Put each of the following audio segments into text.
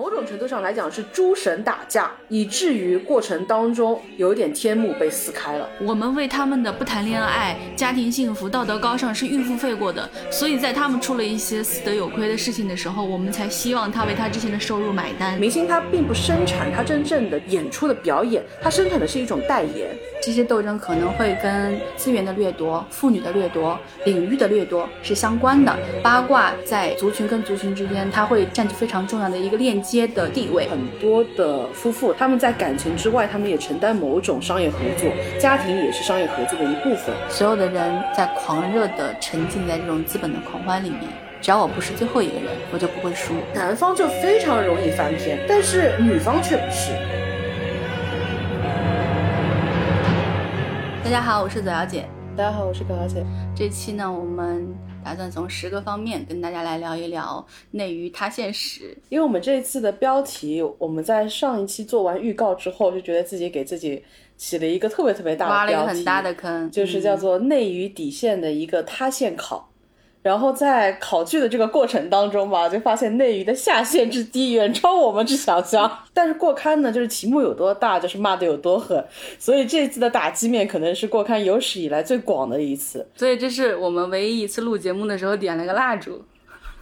某种程度上来讲是诸神打架，以至于过程当中有一点天幕被撕开了。我们为他们的不谈恋爱、家庭幸福、道德高尚是预付费过的，所以在他们出了一些死得有亏的事情的时候，我们才希望他为他之前的收入买单。明星他并不生产他真正的演出的表演，他生产的是一种代言。这些斗争可能会跟资源的掠夺、妇女的掠夺、领域的掠夺是相关的。八卦在族群跟族群之间，它会占据非常重要的一个链接的地位。很多的夫妇，他们在感情之外，他们也承担某种商业合作，家庭也是商业合作的一部分。所有的人在狂热的沉浸在这种资本的狂欢里面，只要我不是最后一个人，我就不会输。男方就非常容易翻篇，但是女方却不是。大家好，我是左小姐。大家好，我是葛小姐。这期呢，我们打算从十个方面跟大家来聊一聊内娱塌陷史。因为我们这一次的标题，我们在上一期做完预告之后，就觉得自己给自己起了一个特别特别大的挖了一个很大的坑，就是叫做内娱底线的一个塌陷考。然后在考据的这个过程当中吧，就发现内娱的下限之低远超我们之想象。但是过刊呢，就是题目有多大，就是骂的有多狠。所以这次的打击面可能是过刊有史以来最广的一次。所以这是我们唯一一次录节目的时候点了个蜡烛。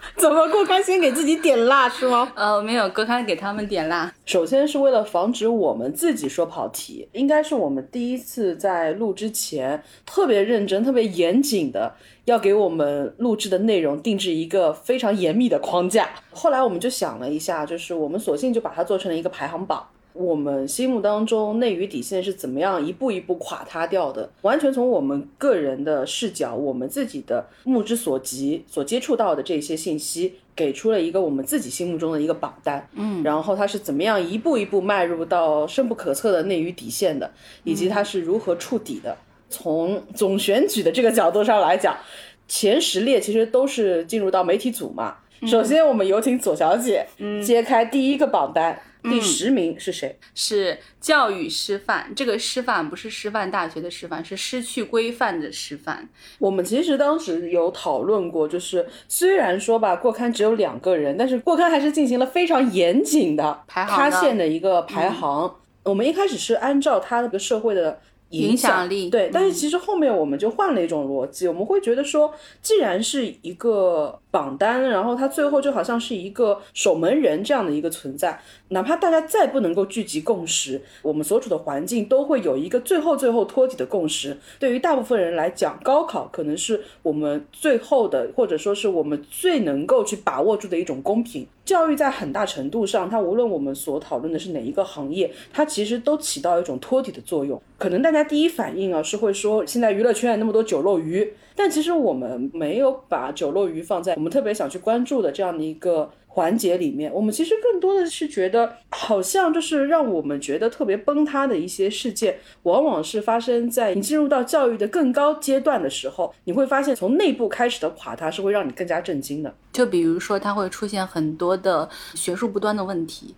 怎么过刊先给自己点蜡是吗？呃，没有，郭康给他们点蜡。首先是为了防止我们自己说跑题，应该是我们第一次在录之前特别认真、特别严谨的要给我们录制的内容定制一个非常严密的框架。后来我们就想了一下，就是我们索性就把它做成了一个排行榜。我们心目当中内娱底线是怎么样一步一步垮塌掉的？完全从我们个人的视角，我们自己的目之所及、所接触到的这些信息，给出了一个我们自己心目中的一个榜单。嗯，然后它是怎么样一步一步迈入到深不可测的内娱底线的，以及它是如何触底的。从总选举的这个角度上来讲，前十列其实都是进入到媒体组嘛。首先，我们有请左小姐揭开第一个榜单。第十名是谁？是教育师范，这个师范不是师范大学的师范，是失去规范的师范。我们其实当时有讨论过，就是虽然说吧，过刊只有两个人，但是过刊还是进行了非常严谨的排行塌陷的一个排行。我们一开始是按照他那个社会的。影响力对，但是其实后面我们就换了一种逻辑，我们会觉得说，既然是一个榜单，然后它最后就好像是一个守门人这样的一个存在，哪怕大家再不能够聚集共识，我们所处的环境都会有一个最后最后托底的共识。对于大部分人来讲，高考可能是我们最后的，或者说是我们最能够去把握住的一种公平。教育在很大程度上，它无论我们所讨论的是哪一个行业，它其实都起到一种托底的作用。可能大家第一反应啊是会说，现在娱乐圈那么多酒漏鱼，但其实我们没有把酒漏鱼放在我们特别想去关注的这样的一个环节里面。我们其实更多的是觉得，好像就是让我们觉得特别崩塌的一些事件，往往是发生在你进入到教育的更高阶段的时候，你会发现从内部开始的垮塌是会让你更加震惊的。就比如说，它会出现很多的学术不端的问题。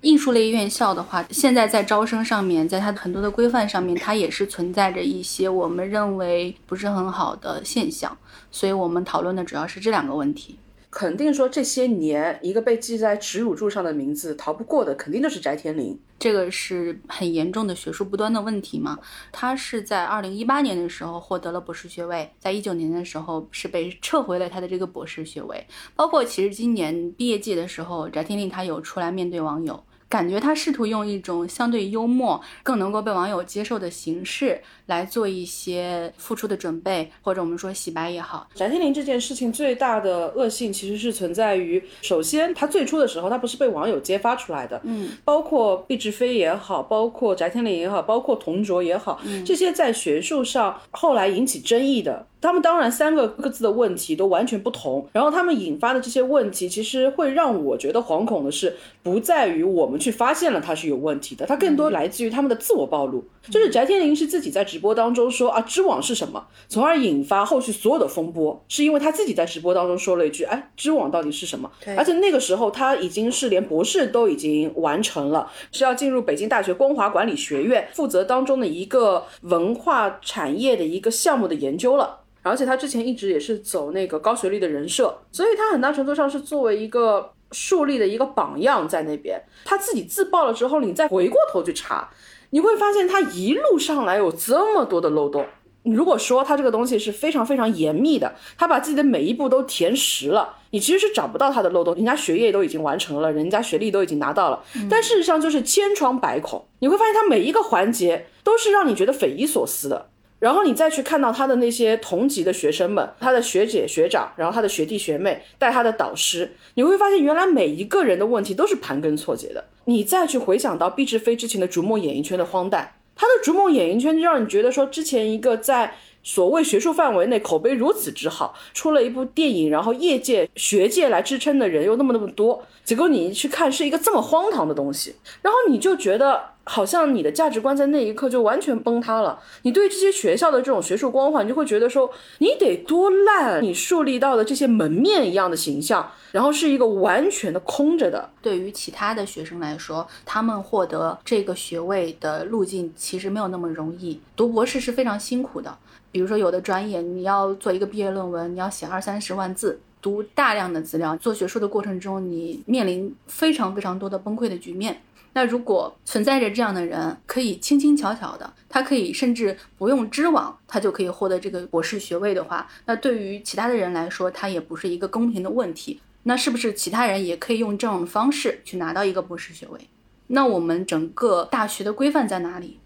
艺术类院校的话，现在在招生上面，在它很多的规范上面，它也是存在着一些我们认为不是很好的现象。所以我们讨论的主要是这两个问题。肯定说这些年一个被记在耻辱柱上的名字逃不过的，肯定就是翟天临。这个是很严重的学术不端的问题嘛？他是在二零一八年的时候获得了博士学位，在一九年的时候是被撤回了他的这个博士学位。包括其实今年毕业季的时候，翟天临他有出来面对网友。感觉他试图用一种相对幽默、更能够被网友接受的形式来做一些付出的准备，或者我们说洗白也好。翟天临这件事情最大的恶性其实是存在于，首先他最初的时候他不是被网友揭发出来的，嗯，包括毕志飞也好，包括翟天临也好，包括童卓也好，这些在学术上后来引起争议的。他们当然三个各自的问题都完全不同，然后他们引发的这些问题，其实会让我觉得惶恐的是，不在于我们去发现了它是有问题的，它更多来自于他们的自我暴露。就是翟天临是自己在直播当中说啊，知网是什么，从而引发后续所有的风波，是因为他自己在直播当中说了一句，哎，知网到底是什么？而且那个时候他已经是连博士都已经完成了，是要进入北京大学光华管理学院负责当中的一个文化产业的一个项目的研究了。而且他之前一直也是走那个高学历的人设，所以他很大程度上是作为一个树立的一个榜样在那边。他自己自爆了之后，你再回过头去查，你会发现他一路上来有这么多的漏洞。你如果说他这个东西是非常非常严密的，他把自己的每一步都填实了，你其实是找不到他的漏洞。人家学业都已经完成了，人家学历都已经拿到了，但事实上就是千疮百孔。你会发现他每一个环节都是让你觉得匪夷所思的。然后你再去看到他的那些同级的学生们，他的学姐学长，然后他的学弟学妹带他的导师，你会发现原来每一个人的问题都是盘根错节的。你再去回想到毕志飞之前的逐梦演艺圈的荒诞，他的逐梦演艺圈就让你觉得说，之前一个在所谓学术范围内口碑如此之好，出了一部电影，然后业界学界来支撑的人又那么那么多，结果你一去看是一个这么荒唐的东西，然后你就觉得。好像你的价值观在那一刻就完全崩塌了。你对这些学校的这种学术光环，你就会觉得说，你得多烂，你树立到的这些门面一样的形象，然后是一个完全的空着的。对于其他的学生来说，他们获得这个学位的路径其实没有那么容易。读博士是非常辛苦的，比如说有的专业你要做一个毕业论文，你要写二三十万字，读大量的资料，做学术的过程中，你面临非常非常多的崩溃的局面。那如果存在着这样的人，可以轻轻巧巧的，他可以甚至不用知网，他就可以获得这个博士学位的话，那对于其他的人来说，他也不是一个公平的问题。那是不是其他人也可以用这种方式去拿到一个博士学位？那我们整个大学的规范在哪里？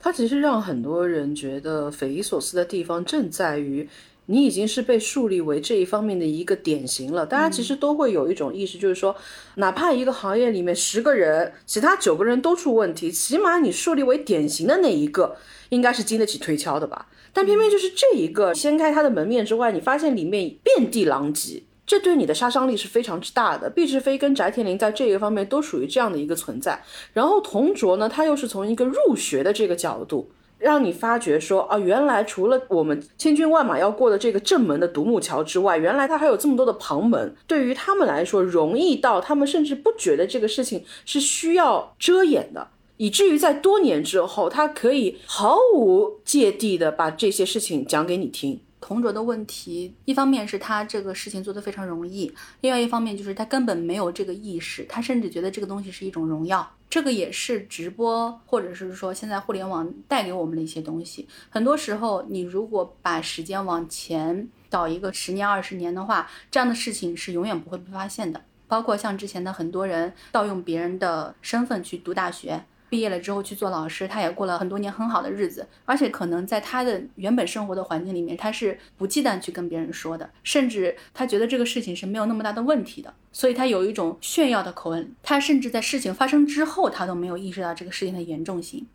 它其实让很多人觉得匪夷所思的地方正在于。你已经是被树立为这一方面的一个典型了。大家其实都会有一种意识，就是说，哪怕一个行业里面十个人，其他九个人都出问题，起码你树立为典型的那一个，应该是经得起推敲的吧？但偏偏就是这一个掀开它的门面之外，你发现里面遍地狼藉，这对你的杀伤力是非常之大的。毕志飞跟翟天临在这个方面都属于这样的一个存在。然后同卓呢，他又是从一个入学的这个角度。让你发觉说啊，原来除了我们千军万马要过的这个正门的独木桥之外，原来他还有这么多的旁门。对于他们来说，容易到他们甚至不觉得这个事情是需要遮掩的，以至于在多年之后，他可以毫无芥蒂的把这些事情讲给你听。同卓的问题，一方面是他这个事情做得非常容易，另外一方面就是他根本没有这个意识，他甚至觉得这个东西是一种荣耀。这个也是直播或者是说现在互联网带给我们的一些东西。很多时候，你如果把时间往前倒一个十年、二十年的话，这样的事情是永远不会被发现的。包括像之前的很多人盗用别人的身份去读大学。毕业了之后去做老师，他也过了很多年很好的日子，而且可能在他的原本生活的环境里面，他是不忌惮去跟别人说的，甚至他觉得这个事情是没有那么大的问题的，所以他有一种炫耀的口吻。他甚至在事情发生之后，他都没有意识到这个事情的严重性。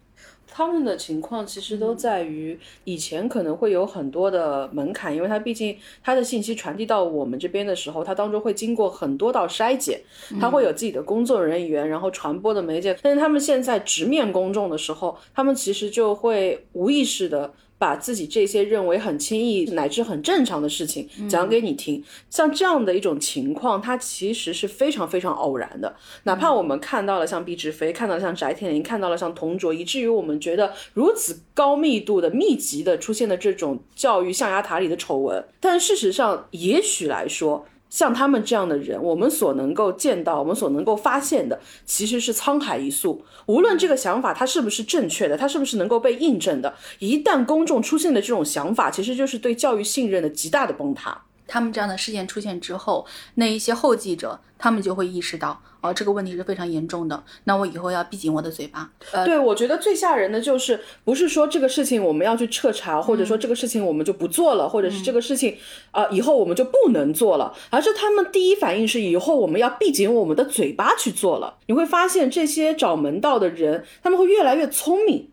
他们的情况其实都在于以前可能会有很多的门槛，因为他毕竟他的信息传递到我们这边的时候，他当中会经过很多道筛检，他会有自己的工作人员，然后传播的媒介。但是他们现在直面公众的时候，他们其实就会无意识的。把自己这些认为很轻易乃至很正常的事情讲给你听，像这样的一种情况，它其实是非常非常偶然的。哪怕我们看到了像毕志飞，看到了像翟天临，看到了像童卓，以至于我们觉得如此高密度的、密集的出现的这种教育象牙塔里的丑闻，但事实上，也许来说。像他们这样的人，我们所能够见到，我们所能够发现的，其实是沧海一粟。无论这个想法它是不是正确的，它是不是能够被印证的，一旦公众出现的这种想法，其实就是对教育信任的极大的崩塌。他们这样的事件出现之后，那一些后继者，他们就会意识到，哦，这个问题是非常严重的。那我以后要闭紧我的嘴巴。呃对，我觉得最吓人的就是，不是说这个事情我们要去彻查，或者说这个事情我们就不做了，或者是这个事情啊以后我们就不能做了，而是他们第一反应是以后我们要闭紧我们的嘴巴去做了。你会发现这些找门道的人，他们会越来越聪明。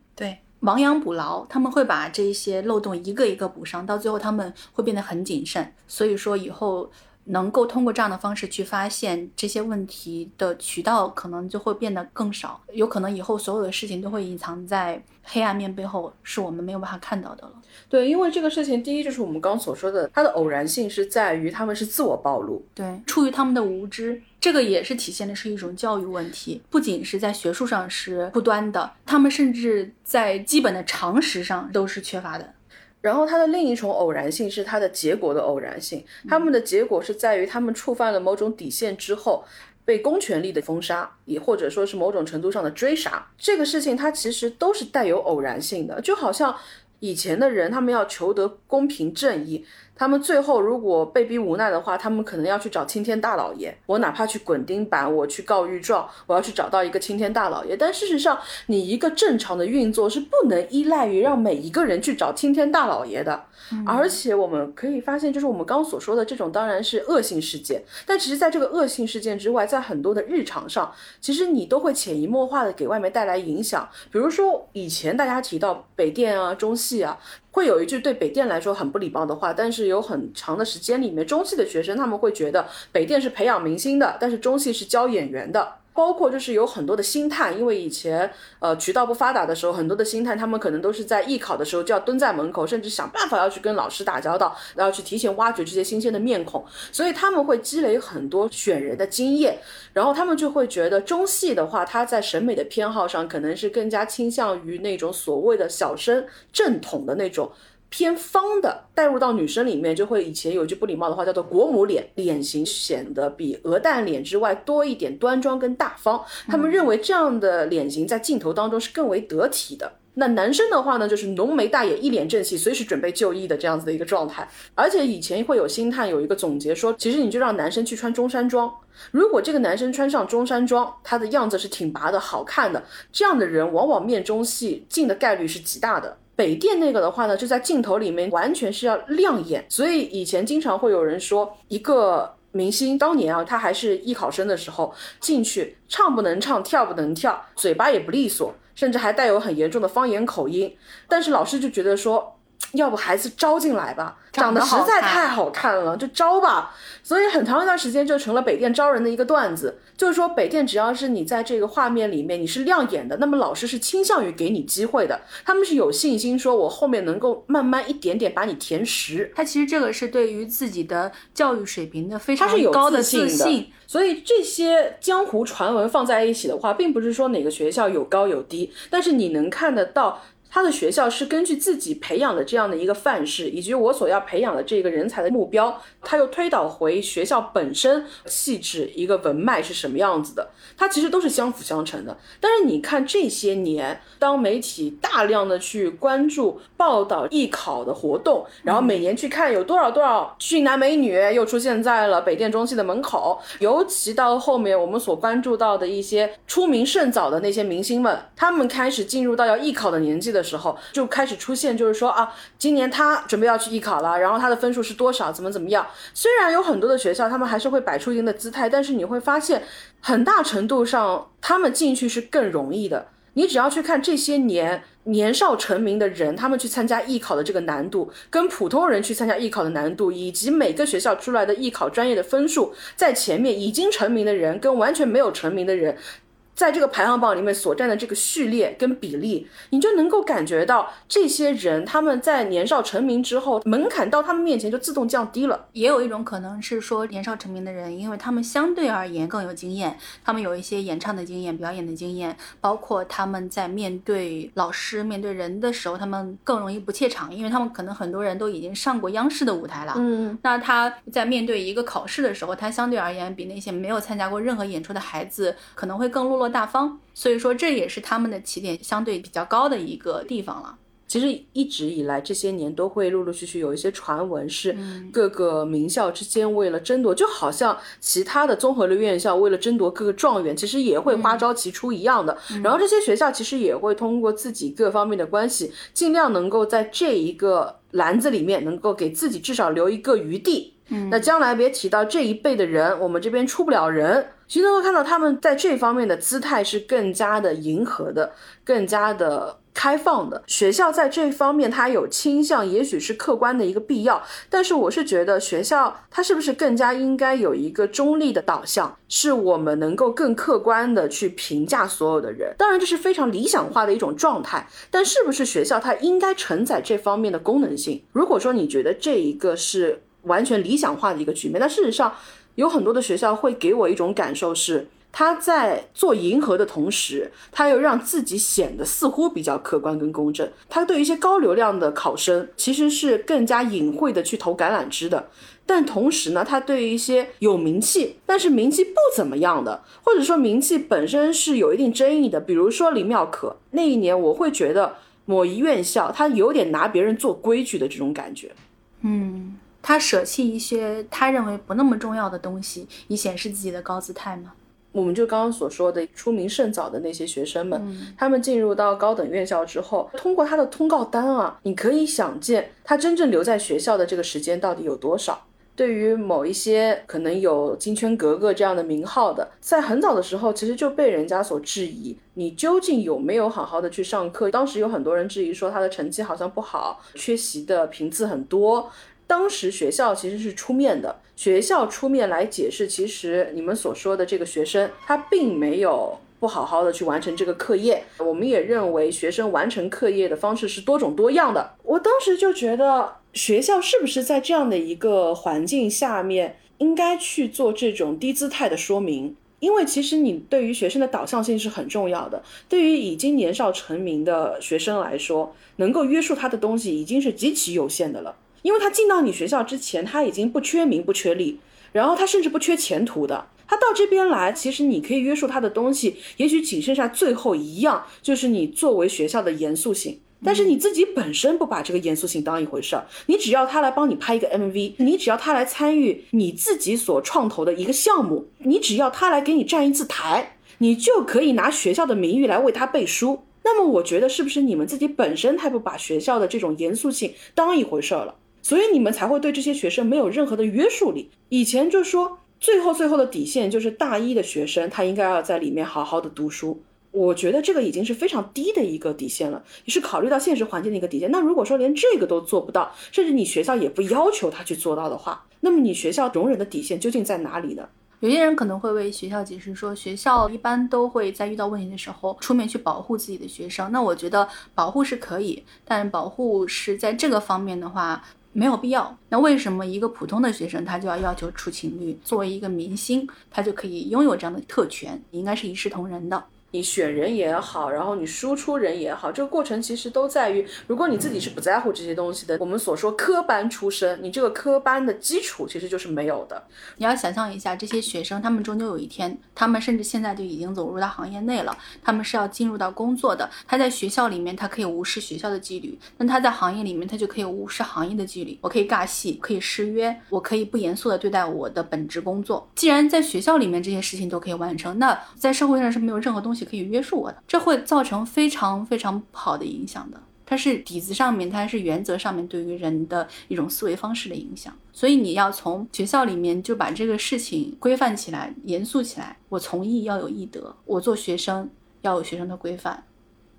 对。亡羊补牢，他们会把这些漏洞一个一个补上，到最后他们会变得很谨慎。所以说，以后能够通过这样的方式去发现这些问题的渠道，可能就会变得更少。有可能以后所有的事情都会隐藏在黑暗面背后，是我们没有办法看到的了。对，因为这个事情，第一就是我们刚所说的，它的偶然性是在于他们是自我暴露，对，出于他们的无知。这个也是体现的是一种教育问题，不仅是在学术上是不端的，他们甚至在基本的常识上都是缺乏的。然后它的另一重偶然性是它的结果的偶然性，他们的结果是在于他们触犯了某种底线之后。被公权力的封杀，也或者说是某种程度上的追杀，这个事情它其实都是带有偶然性的，就好像以前的人他们要求得公平正义。他们最后如果被逼无奈的话，他们可能要去找青天大老爷。我哪怕去滚钉板，我去告御状，我要去找到一个青天大老爷。但事实上，你一个正常的运作是不能依赖于让每一个人去找青天大老爷的。而且我们可以发现，就是我们刚所说的这种当然是恶性事件，但其实在这个恶性事件之外，在很多的日常上，其实你都会潜移默化的给外面带来影响。比如说以前大家提到北电啊、中戏啊。会有一句对北电来说很不礼貌的话，但是有很长的时间里面，中戏的学生他们会觉得北电是培养明星的，但是中戏是教演员的。包括就是有很多的星探，因为以前呃渠道不发达的时候，很多的星探他们可能都是在艺考的时候就要蹲在门口，甚至想办法要去跟老师打交道，然后去提前挖掘这些新鲜的面孔，所以他们会积累很多选人的经验，然后他们就会觉得中戏的话，他在审美的偏好上可能是更加倾向于那种所谓的小生正统的那种。偏方的带入到女生里面，就会以前有句不礼貌的话叫做“国母脸”，脸型显得比鹅蛋脸之外多一点端庄跟大方。他们认为这样的脸型在镜头当中是更为得体的。那男生的话呢，就是浓眉大眼，一脸正气，随时准备就义的这样子的一个状态。而且以前会有星探有一个总结说，其实你就让男生去穿中山装，如果这个男生穿上中山装，他的样子是挺拔的好看的，这样的人往往面中戏进的概率是极大的。北电那个的话呢，就在镜头里面完全是要亮眼，所以以前经常会有人说，一个明星当年啊，他还是艺考生的时候进去，唱不能唱，跳不能跳，嘴巴也不利索，甚至还带有很严重的方言口音，但是老师就觉得说。要不孩子招进来吧，长得实在太好看了，就招吧。所以很长一段时间就成了北电招人的一个段子，就是说北电只要是你在这个画面里面你是亮眼的，那么老师是倾向于给你机会的，他们是有信心说我后面能够慢慢一点点把你填实。他其实这个是对于自己的教育水平的非常高的自信。所以这些江湖传闻放在一起的话，并不是说哪个学校有高有低，但是你能看得到。他的学校是根据自己培养的这样的一个范式，以及我所要培养的这个人才的目标，他又推导回学校本身气质一个文脉是什么样子的，它其实都是相辅相成的。但是你看这些年，当媒体大量的去关注报道艺考的活动，然后每年去看有多少多少俊男美女又出现在了北电中戏的门口，尤其到后面我们所关注到的一些出名甚早的那些明星们，他们开始进入到要艺考的年纪的。时候就开始出现，就是说啊，今年他准备要去艺考了，然后他的分数是多少，怎么怎么样？虽然有很多的学校，他们还是会摆出一定的姿态，但是你会发现，很大程度上他们进去是更容易的。你只要去看这些年年少成名的人，他们去参加艺考的这个难度，跟普通人去参加艺考的难度，以及每个学校出来的艺考专业的分数，在前面已经成名的人跟完全没有成名的人。在这个排行榜里面所占的这个序列跟比例，你就能够感觉到这些人他们在年少成名之后，门槛到他们面前就自动降低了。也有一种可能是说，年少成名的人，因为他们相对而言更有经验，他们有一些演唱的经验、表演的经验，包括他们在面对老师、面对人的时候，他们更容易不怯场，因为他们可能很多人都已经上过央视的舞台了。嗯，那他在面对一个考试的时候，他相对而言比那些没有参加过任何演出的孩子可能会更落落。大方，所以说这也是他们的起点相对比较高的一个地方了。其实一直以来这些年都会陆陆续续有一些传闻，是各个名校之间为了争夺，就好像其他的综合类院校为了争夺各个状元，其实也会花招齐出一样的。然后这些学校其实也会通过自己各方面的关系，尽量能够在这一个篮子里面能够给自己至少留一个余地。那将来别提到这一辈的人，我们这边出不了人。其实能够看到他们在这方面的姿态是更加的迎合的，更加的开放的。学校在这方面它有倾向，也许是客观的一个必要。但是我是觉得学校它是不是更加应该有一个中立的导向，是我们能够更客观的去评价所有的人。当然这是非常理想化的一种状态，但是不是学校它应该承载这方面的功能性？如果说你觉得这一个是完全理想化的一个局面，那事实上。有很多的学校会给我一种感受是，他在做迎合的同时，他又让自己显得似乎比较客观跟公正。他对一些高流量的考生，其实是更加隐晦的去投橄榄枝的。但同时呢，他对于一些有名气但是名气不怎么样的，或者说名气本身是有一定争议的，比如说李妙可那一年，我会觉得某一院校他有点拿别人做规矩的这种感觉。嗯，他舍弃一些他认为不那么重要的东西，以显示自己的高姿态吗？我们就刚刚所说的出名甚早的那些学生们，他们进入到高等院校之后，通过他的通告单啊，你可以想见他真正留在学校的这个时间到底有多少。对于某一些可能有金圈格格这样的名号的，在很早的时候，其实就被人家所质疑，你究竟有没有好好的去上课？当时有很多人质疑说他的成绩好像不好，缺席的频次很多。当时学校其实是出面的，学校出面来解释，其实你们所说的这个学生，他并没有不好好的去完成这个课业。我们也认为学生完成课业的方式是多种多样的。我当时就觉得，学校是不是在这样的一个环境下面，应该去做这种低姿态的说明？因为其实你对于学生的导向性是很重要的。对于已经年少成名的学生来说，能够约束他的东西已经是极其有限的了。因为他进到你学校之前，他已经不缺名不缺利，然后他甚至不缺前途的。他到这边来，其实你可以约束他的东西，也许仅剩下最后一样，就是你作为学校的严肃性。但是你自己本身不把这个严肃性当一回事儿，你只要他来帮你拍一个 MV，你只要他来参与你自己所创投的一个项目，你只要他来给你站一次台，你就可以拿学校的名誉来为他背书。那么我觉得是不是你们自己本身太不把学校的这种严肃性当一回事儿了？所以你们才会对这些学生没有任何的约束力。以前就说最后最后的底线就是大一的学生他应该要在里面好好的读书。我觉得这个已经是非常低的一个底线了，也是考虑到现实环境的一个底线。那如果说连这个都做不到，甚至你学校也不要求他去做到的话，那么你学校容忍的底线究竟在哪里呢？有些人可能会为学校解释说，学校一般都会在遇到问题的时候出面去保护自己的学生。那我觉得保护是可以，但保护是在这个方面的话。没有必要。那为什么一个普通的学生他就要要求出勤率？作为一个明星，他就可以拥有这样的特权，应该是一视同仁的。你选人也好，然后你输出人也好，这个过程其实都在于，如果你自己是不在乎这些东西的，我们所说科班出身，你这个科班的基础其实就是没有的。你要想象一下，这些学生，他们终究有一天，他们甚至现在就已经走入到行业内了，他们是要进入到工作的。他在学校里面，他可以无视学校的纪律；那他在行业里面，他就可以无视行业的纪律。我可以尬戏，可以失约，我可以不严肃的对待我的本职工作。既然在学校里面这些事情都可以完成，那在社会上是没有任何东西。可以约束我的，这会造成非常非常不好的影响的。它是底子上面，它是原则上面对于人的一种思维方式的影响。所以你要从学校里面就把这个事情规范起来、严肃起来。我从艺要有艺德，我做学生要有学生的规范。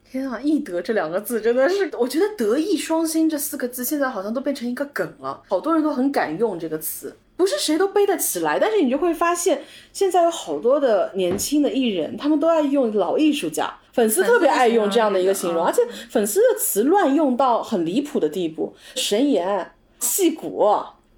天啊，艺德这两个字真的是，我觉得德艺双馨这四个字现在好像都变成一个梗了，好多人都很敢用这个词。不是谁都背得起来，但是你就会发现，现在有好多的年轻的艺人，他们都爱用老艺术家，粉丝特别爱用这样的一个形容，而且粉丝的词乱用到很离谱的地步，神颜、戏骨，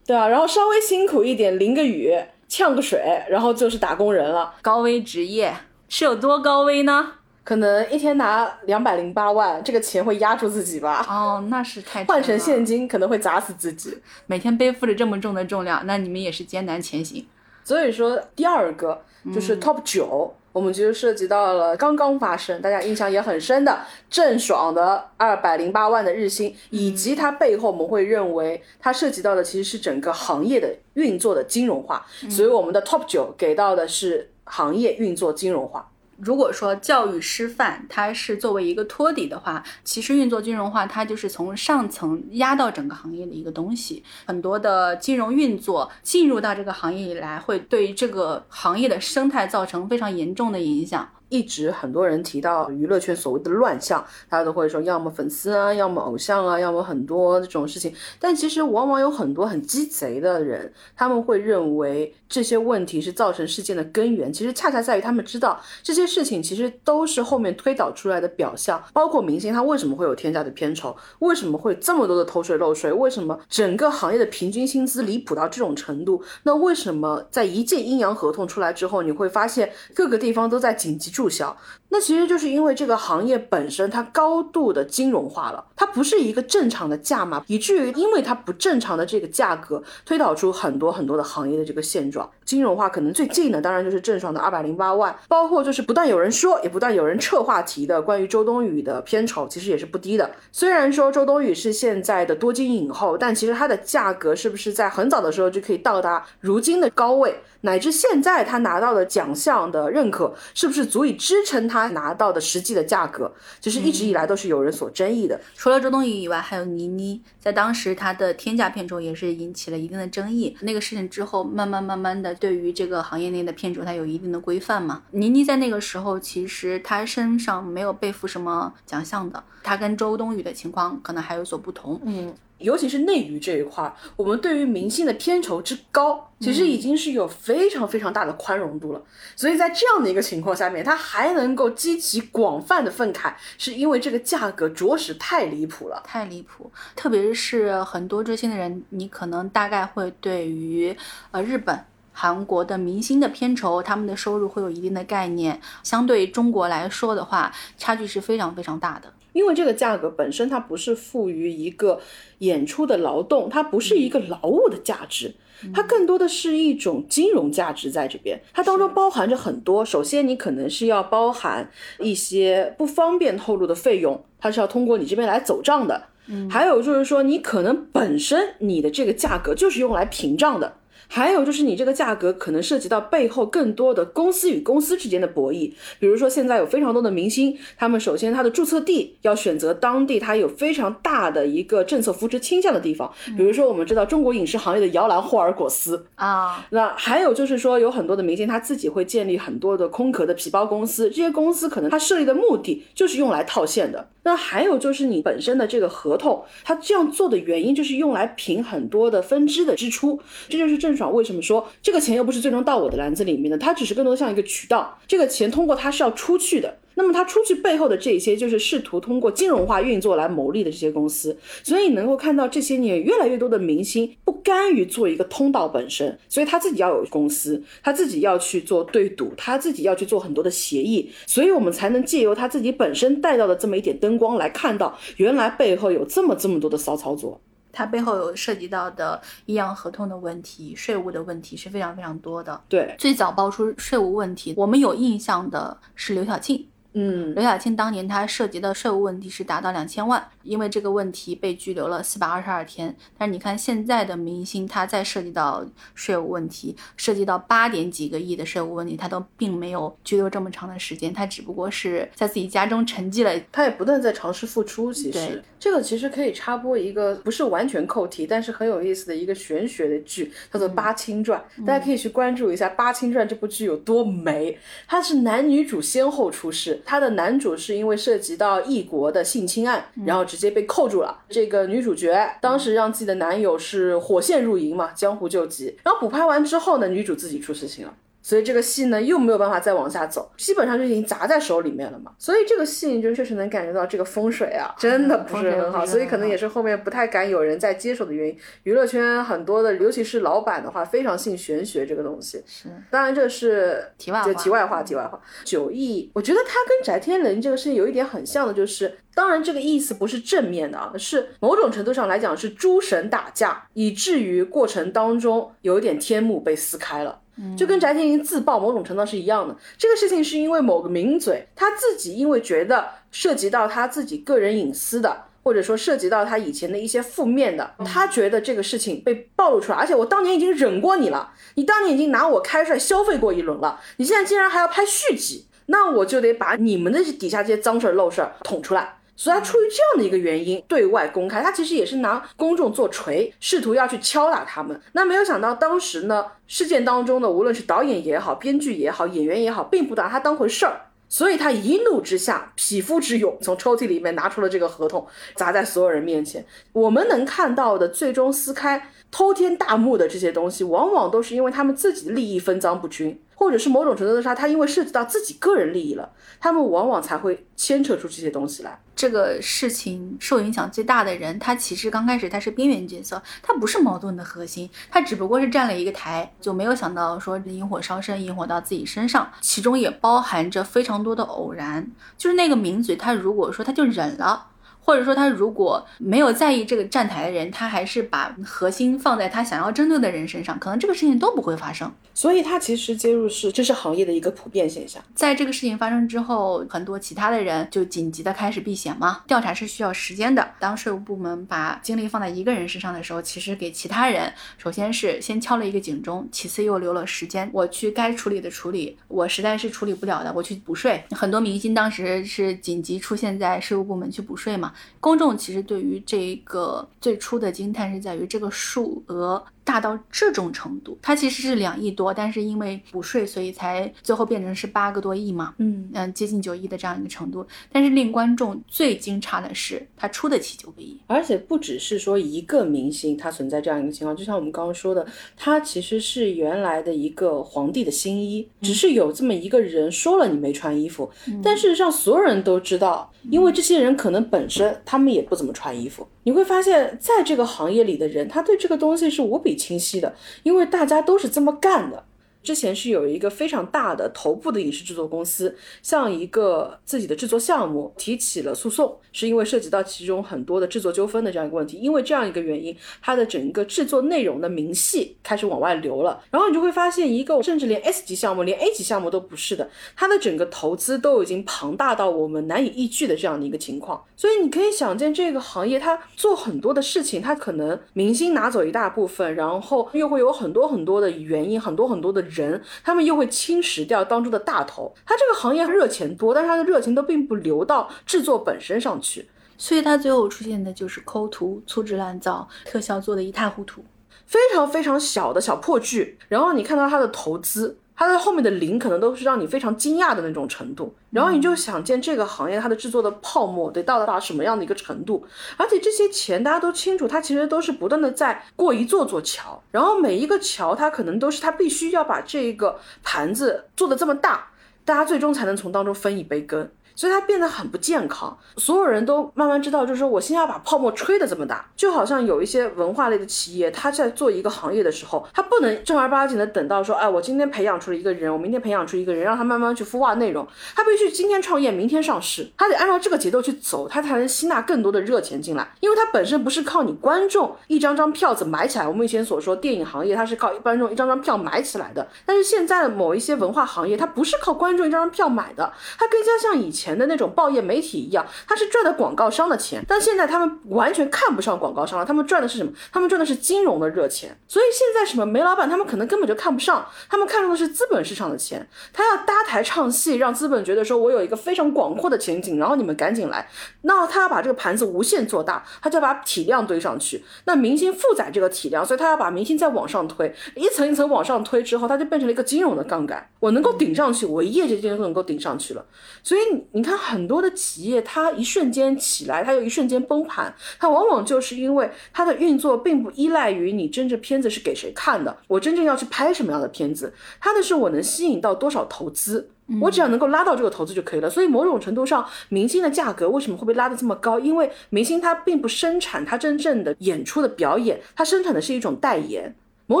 对啊？然后稍微辛苦一点，淋个雨、呛个水，然后就是打工人了。高危职业是有多高危呢？可能一天拿两百零八万，这个钱会压住自己吧？哦，那是太换成现金可能会砸死自己。每天背负着这么重的重量，那你们也是艰难前行。所以说，第二个就是 top 九，我们其实涉及到了刚刚发生，大家印象也很深的郑爽的二百零八万的日薪，以及它背后我们会认为它涉及到的其实是整个行业的运作的金融化。所以我们的 top 九给到的是行业运作金融化。如果说教育师范它是作为一个托底的话，其实运作金融化它就是从上层压到整个行业的一个东西。很多的金融运作进入到这个行业以来，会对这个行业的生态造成非常严重的影响。一直很多人提到娱乐圈所谓的乱象，大家都会说要么粉丝啊，要么偶像啊，要么很多这种事情。但其实往往有很多很鸡贼的人，他们会认为这些问题是造成事件的根源。其实恰恰在于他们知道这些事情其实都是后面推导出来的表象。包括明星他为什么会有天价的片酬，为什么会这么多的偷税漏税，为什么整个行业的平均薪资离谱到这种程度？那为什么在一届阴阳合同出来之后，你会发现各个地方都在紧急注注销那其实就是因为这个行业本身它高度的金融化了，它不是一个正常的价码，以至于因为它不正常的这个价格，推导出很多很多的行业的这个现状。金融化可能最近的当然就是郑爽的二百零八万，包括就是不断有人说，也不断有人撤话题的关于周冬雨的片酬，其实也是不低的。虽然说周冬雨是现在的多金影后，但其实她的价格是不是在很早的时候就可以到达如今的高位？乃至现在她拿到的奖项的认可，是不是足以支撑她他拿到的实际的价格？其实一直以来都是有人所争议的。除了周冬雨以外，还有倪妮，在当时她的天价片酬也是引起了一定的争议。那个事情之后，慢慢慢慢的，对于这个行业内的片酬，它有一定的规范嘛。倪妮在那个时候，其实她身上没有背负什么奖项的，她跟周冬雨的情况可能还有所不同。嗯。尤其是内娱这一块，我们对于明星的片酬之高，其实已经是有非常非常大的宽容度了。所以在这样的一个情况下面，他还能够激起广泛的愤慨，是因为这个价格着实太离谱了，太离谱。特别是很多追星的人，你可能大概会对于呃日本、韩国的明星的片酬，他们的收入会有一定的概念。相对中国来说的话，差距是非常非常大的。因为这个价格本身它不是赋予一个演出的劳动，它不是一个劳务的价值，它更多的是一种金融价值在这边。它当中包含着很多，首先你可能是要包含一些不方便透露的费用，它是要通过你这边来走账的。嗯，还有就是说你可能本身你的这个价格就是用来平账的。还有就是你这个价格可能涉及到背后更多的公司与公司之间的博弈，比如说现在有非常多的明星，他们首先他的注册地要选择当地他有非常大的一个政策扶持倾向的地方，比如说我们知道中国影视行业的摇篮霍尔果斯。啊，那还有就是说有很多的明星他自己会建立很多的空壳的皮包公司，这些公司可能他设立的目的就是用来套现的。那还有就是你本身的这个合同，他这样做的原因就是用来平很多的分支的支出，这就是郑为什么说这个钱又不是最终到我的篮子里面的，它只是更多像一个渠道，这个钱通过它是要出去的。那么它出去背后的这些，就是试图通过金融化运作来牟利的这些公司，所以能够看到这些年越来越多的明星不甘于做一个通道本身，所以他自己要有公司，他自己要去做对赌，他自己要去做很多的协议，所以我们才能借由他自己本身带到的这么一点灯光来看到，原来背后有这么这么多的骚操作。它背后有涉及到的阴阳合同的问题、税务的问题是非常非常多的。对，最早爆出税务问题，我们有印象的是刘晓庆。嗯，刘晓庆当年他涉及的税务问题是达到两千万，因为这个问题被拘留了四百二十二天。但是你看现在的明星，他在涉及到税务问题，涉及到八点几个亿的税务问题，他都并没有拘留这么长的时间，他只不过是在自己家中沉寂了。他也不断在尝试复出。其实这个其实可以插播一个不是完全扣题，但是很有意思的一个玄学的剧，叫做《八清传》，大家可以去关注一下《八清传》这部剧有多美。它是男女主先后出世。他的男主是因为涉及到异国的性侵案，然后直接被扣住了。这个女主角当时让自己的男友是火线入营嘛，江湖救急。然后补拍完之后呢，女主自己出事情了。所以这个戏呢又没有办法再往下走，基本上就已经砸在手里面了嘛。所以这个戏你就确实能感觉到这个风水啊，真的不是很好。所以可能也是后面不太敢有人再接手的原因。娱乐圈很多的，尤其是老板的话，非常信玄学这个东西。是，当然这是题外话。题外话，题外话。九亿，我觉得他跟翟天临这个事情有一点很像的，就是当然这个意思不是正面的啊，是某种程度上来讲是诸神打架，以至于过程当中有一点天幕被撕开了。就跟翟天临自曝某种程度是一样的，这个事情是因为某个名嘴他自己因为觉得涉及到他自己个人隐私的，或者说涉及到他以前的一些负面的，他觉得这个事情被暴露出来，而且我当年已经忍过你了，你当年已经拿我开涮消费过一轮了，你现在竟然还要拍续集，那我就得把你们的底下这些脏事儿漏事儿捅出来。所以他出于这样的一个原因对外公开，他其实也是拿公众做锤，试图要去敲打他们。那没有想到当时呢，事件当中呢，无论是导演也好，编剧也好，演员也好，并不拿他当回事儿。所以他一怒之下，匹夫之勇，从抽屉里面拿出了这个合同，砸在所有人面前。我们能看到的，最终撕开偷天大幕的这些东西，往往都是因为他们自己利益分赃不均，或者是某种程度上，他因为涉及到自己个人利益了，他们往往才会牵扯出这些东西来。这个事情受影响最大的人，他其实刚开始他是边缘角色，他不是矛盾的核心，他只不过是占了一个台，就没有想到说引火烧身，引火到自己身上，其中也包含着非常多的偶然。就是那个名嘴，他如果说他就忍了。或者说，他如果没有在意这个站台的人，他还是把核心放在他想要针对的人身上，可能这个事情都不会发生。所以，他其实介入是这是行业的一个普遍现象。在这个事情发生之后，很多其他的人就紧急的开始避险嘛。调查是需要时间的。当税务部门把精力放在一个人身上的时候，其实给其他人，首先是先敲了一个警钟，其次又留了时间。我去该处理的处理，我实在是处理不了的，我去补税。很多明星当时是紧急出现在税务部门去补税嘛。公众其实对于这个最初的惊叹是在于这个数额。大到这种程度，它其实是两亿多，但是因为补税，所以才最后变成是八个多亿嘛，嗯。嗯，接近九亿的这样一个程度。但是令观众最惊诧的是，他出得起九个亿，而且不只是说一个明星他存在这样一个情况，就像我们刚刚说的，他其实是原来的一个皇帝的新衣，只是有这么一个人说了你没穿衣服，但事实上所有人都知道，因为这些人可能本身他们也不怎么穿衣服。你会发现在这个行业里的人，他对这个东西是无比清晰的，因为大家都是这么干的。之前是有一个非常大的头部的影视制作公司，向一个自己的制作项目提起了诉讼，是因为涉及到其中很多的制作纠纷的这样一个问题。因为这样一个原因，它的整个制作内容的明细开始往外流了。然后你就会发现，一个甚至连 S 级项目、连 A 级项目都不是的，它的整个投资都已经庞大到我们难以依据的这样的一个情况。所以你可以想见，这个行业它做很多的事情，它可能明星拿走一大部分，然后又会有很多很多的原因，很多很多的。人，他们又会侵蚀掉当中的大头。他这个行业热钱多，但是他的热情都并不流到制作本身上去，所以他最后出现的就是抠图、粗制滥造、特效做的一塌糊涂，非常非常小的小破剧。然后你看到他的投资。它的后面的零可能都是让你非常惊讶的那种程度，然后你就想见这个行业它的制作的泡沫得到达什么样的一个程度，而且这些钱大家都清楚，它其实都是不断的在过一座座桥，然后每一个桥它可能都是它必须要把这个盘子做的这么大，大家最终才能从当中分一杯羹。所以它变得很不健康，所有人都慢慢知道，就是说我先要把泡沫吹得这么大，就好像有一些文化类的企业，他在做一个行业的时候，他不能正儿八经的等到说，哎，我今天培养出了一个人，我明天培养出一个人，让他慢慢去孵化内容，他必须今天创业，明天上市，他得按照这个节奏去走，他才能吸纳更多的热钱进来，因为他本身不是靠你观众一张张票子买起来，我们以前所说电影行业它是靠观众一张张票买起来的，但是现在的某一些文化行业，它不是靠观众一张张票买的，它更加像以前。的那种报业媒体一样，他是赚的广告商的钱，但现在他们完全看不上广告商了，他们赚的是什么？他们赚的是金融的热钱。所以现在什么煤老板，他们可能根本就看不上，他们看重的是资本市场的钱。他要搭台唱戏，让资本觉得说我有一个非常广阔的前景，然后你们赶紧来。那他要把这个盘子无限做大，他就要把体量堆上去。那明星负载这个体量，所以他要把明星再往上推，一层一层往上推之后，他就变成了一个金融的杠杆。我能够顶上去，我一夜之间就能够顶上去了。所以你看，很多的企业，它一瞬间起来，它又一瞬间崩盘，它往往就是因为它的运作并不依赖于你真正片子是给谁看的，我真正要去拍什么样的片子，它的是我能吸引到多少投资，我只要能够拉到这个投资就可以了。所以某种程度上，明星的价格为什么会被拉得这么高？因为明星他并不生产他真正的演出的表演，他生产的是一种代言。某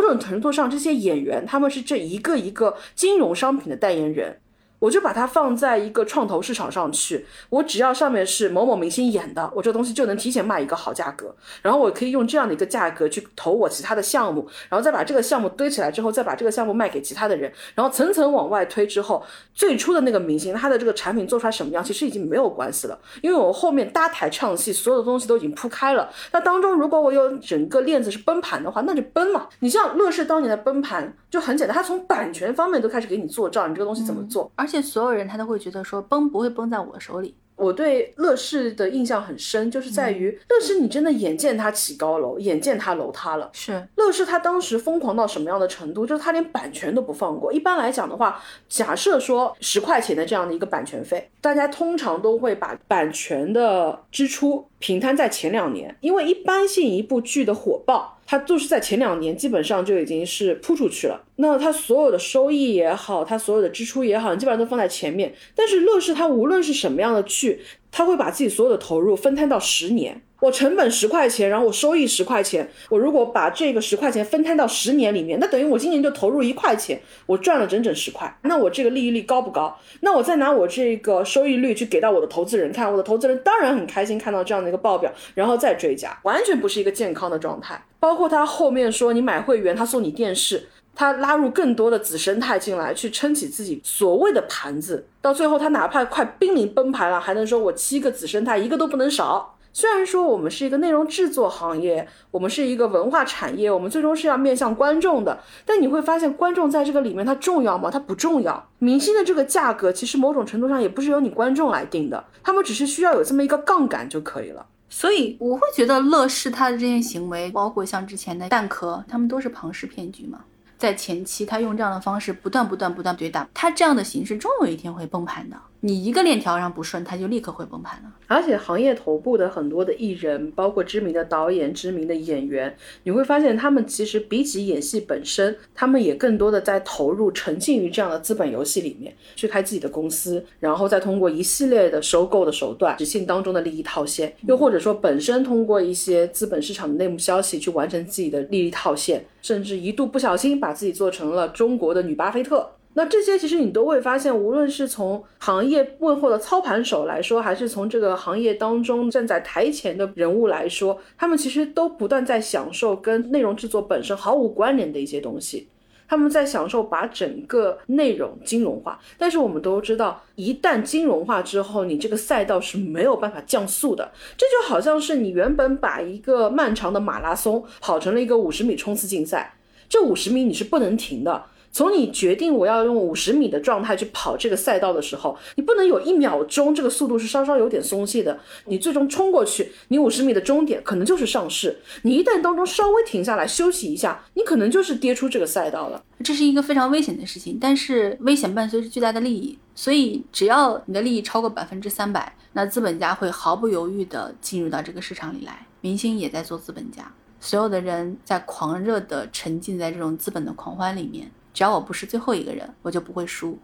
种程度上，这些演员他们是这一个一个金融商品的代言人。我就把它放在一个创投市场上去，我只要上面是某某明星演的，我这东西就能提前卖一个好价格，然后我可以用这样的一个价格去投我其他的项目，然后再把这个项目堆起来之后，再把这个项目卖给其他的人，然后层层往外推之后，最初的那个明星他的这个产品做出来什么样，其实已经没有关系了，因为我后面搭台唱戏，所有的东西都已经铺开了。那当中如果我有整个链子是崩盘的话，那就崩嘛。你像乐视当年的崩盘就很简单，他从版权方面都开始给你做账，你这个东西怎么做，而且。且所有人他都会觉得说崩不会崩在我手里，我对乐视的印象很深，就是在于乐视，你真的眼见它起高楼，眼见它楼塌了。是乐视它当时疯狂到什么样的程度？就是它连版权都不放过。一般来讲的话，假设说十块钱的这样的一个版权费，大家通常都会把版权的支出平摊在前两年，因为一般性一部剧的火爆。它就是在前两年基本上就已经是铺出去了，那它所有的收益也好，它所有的支出也好，你基本上都放在前面。但是乐视它无论是什么样的去，它会把自己所有的投入分摊到十年。我成本十块钱，然后我收益十块钱。我如果把这个十块钱分摊到十年里面，那等于我今年就投入一块钱，我赚了整整十块。那我这个利益率高不高？那我再拿我这个收益率去给到我的投资人看，我的投资人当然很开心看到这样的一个报表，然后再追加，完全不是一个健康的状态。包括他后面说你买会员，他送你电视，他拉入更多的子生态进来去撑起自己所谓的盘子，到最后他哪怕快濒临崩盘了，还能说我七个子生态一个都不能少。虽然说我们是一个内容制作行业，我们是一个文化产业，我们最终是要面向观众的。但你会发现，观众在这个里面它重要吗？它不重要。明星的这个价格，其实某种程度上也不是由你观众来定的，他们只是需要有这么一个杠杆就可以了。所以我会觉得乐视他的这些行为，包括像之前的蛋壳，他们都是庞氏骗局嘛。在前期，他用这样的方式不断、不断、不断对打，他这样的形式终有一天会崩盘的。你一个链条上不顺，它就立刻会崩盘了。而且行业头部的很多的艺人，包括知名的导演、知名的演员，你会发现他们其实比起演戏本身，他们也更多的在投入、沉浸于这样的资本游戏里面，去开自己的公司，然后再通过一系列的收购的手段，实现当中的利益套现，又或者说本身通过一些资本市场的内幕消息去完成自己的利益套现，甚至一度不小心把自己做成了中国的女巴菲特。那这些其实你都会发现，无论是从行业问候的操盘手来说，还是从这个行业当中站在台前的人物来说，他们其实都不断在享受跟内容制作本身毫无关联的一些东西。他们在享受把整个内容金融化，但是我们都知道，一旦金融化之后，你这个赛道是没有办法降速的。这就好像是你原本把一个漫长的马拉松跑成了一个五十米冲刺竞赛，这五十米你是不能停的。从你决定我要用五十米的状态去跑这个赛道的时候，你不能有一秒钟这个速度是稍稍有点松懈的。你最终冲过去，你五十米的终点可能就是上市。你一旦当中稍微停下来休息一下，你可能就是跌出这个赛道了。这是一个非常危险的事情，但是危险伴随着巨大的利益，所以只要你的利益超过百分之三百，那资本家会毫不犹豫地进入到这个市场里来。明星也在做资本家，所有的人在狂热地沉浸在这种资本的狂欢里面。只要我不是最后一个人，我就不会输。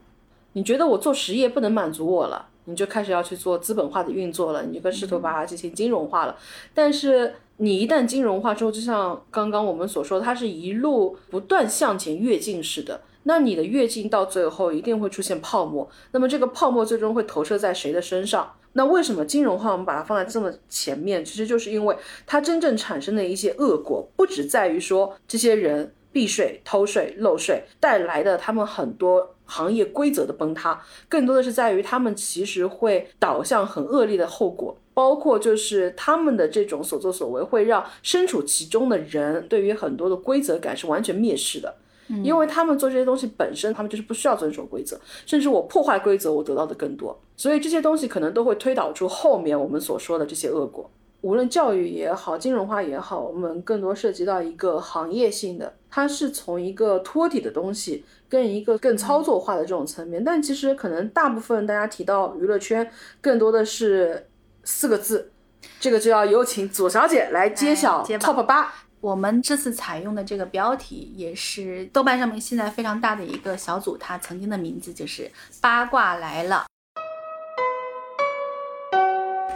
你觉得我做实业不能满足我了，你就开始要去做资本化的运作了，你就试图把它进行金融化了。但是你一旦金融化之后，就像刚刚我们所说，它是一路不断向前跃进式的。那你的跃进到最后一定会出现泡沫，那么这个泡沫最终会投射在谁的身上？那为什么金融化我们把它放在这么前面？其实就是因为它真正产生的一些恶果，不只在于说这些人。避税、偷税、漏税带来的他们很多行业规则的崩塌，更多的是在于他们其实会导向很恶劣的后果，包括就是他们的这种所作所为会让身处其中的人对于很多的规则感是完全蔑视的，因为他们做这些东西本身，他们就是不需要遵守规则，甚至我破坏规则，我得到的更多，所以这些东西可能都会推导出后面我们所说的这些恶果。无论教育也好，金融化也好，我们更多涉及到一个行业性的，它是从一个托底的东西跟一个更操作化的这种层面。但其实可能大部分大家提到娱乐圈，更多的是四个字，这个就要有请左小姐来揭晓 top 八。我们这次采用的这个标题也是豆瓣上面现在非常大的一个小组，它曾经的名字就是八卦来了。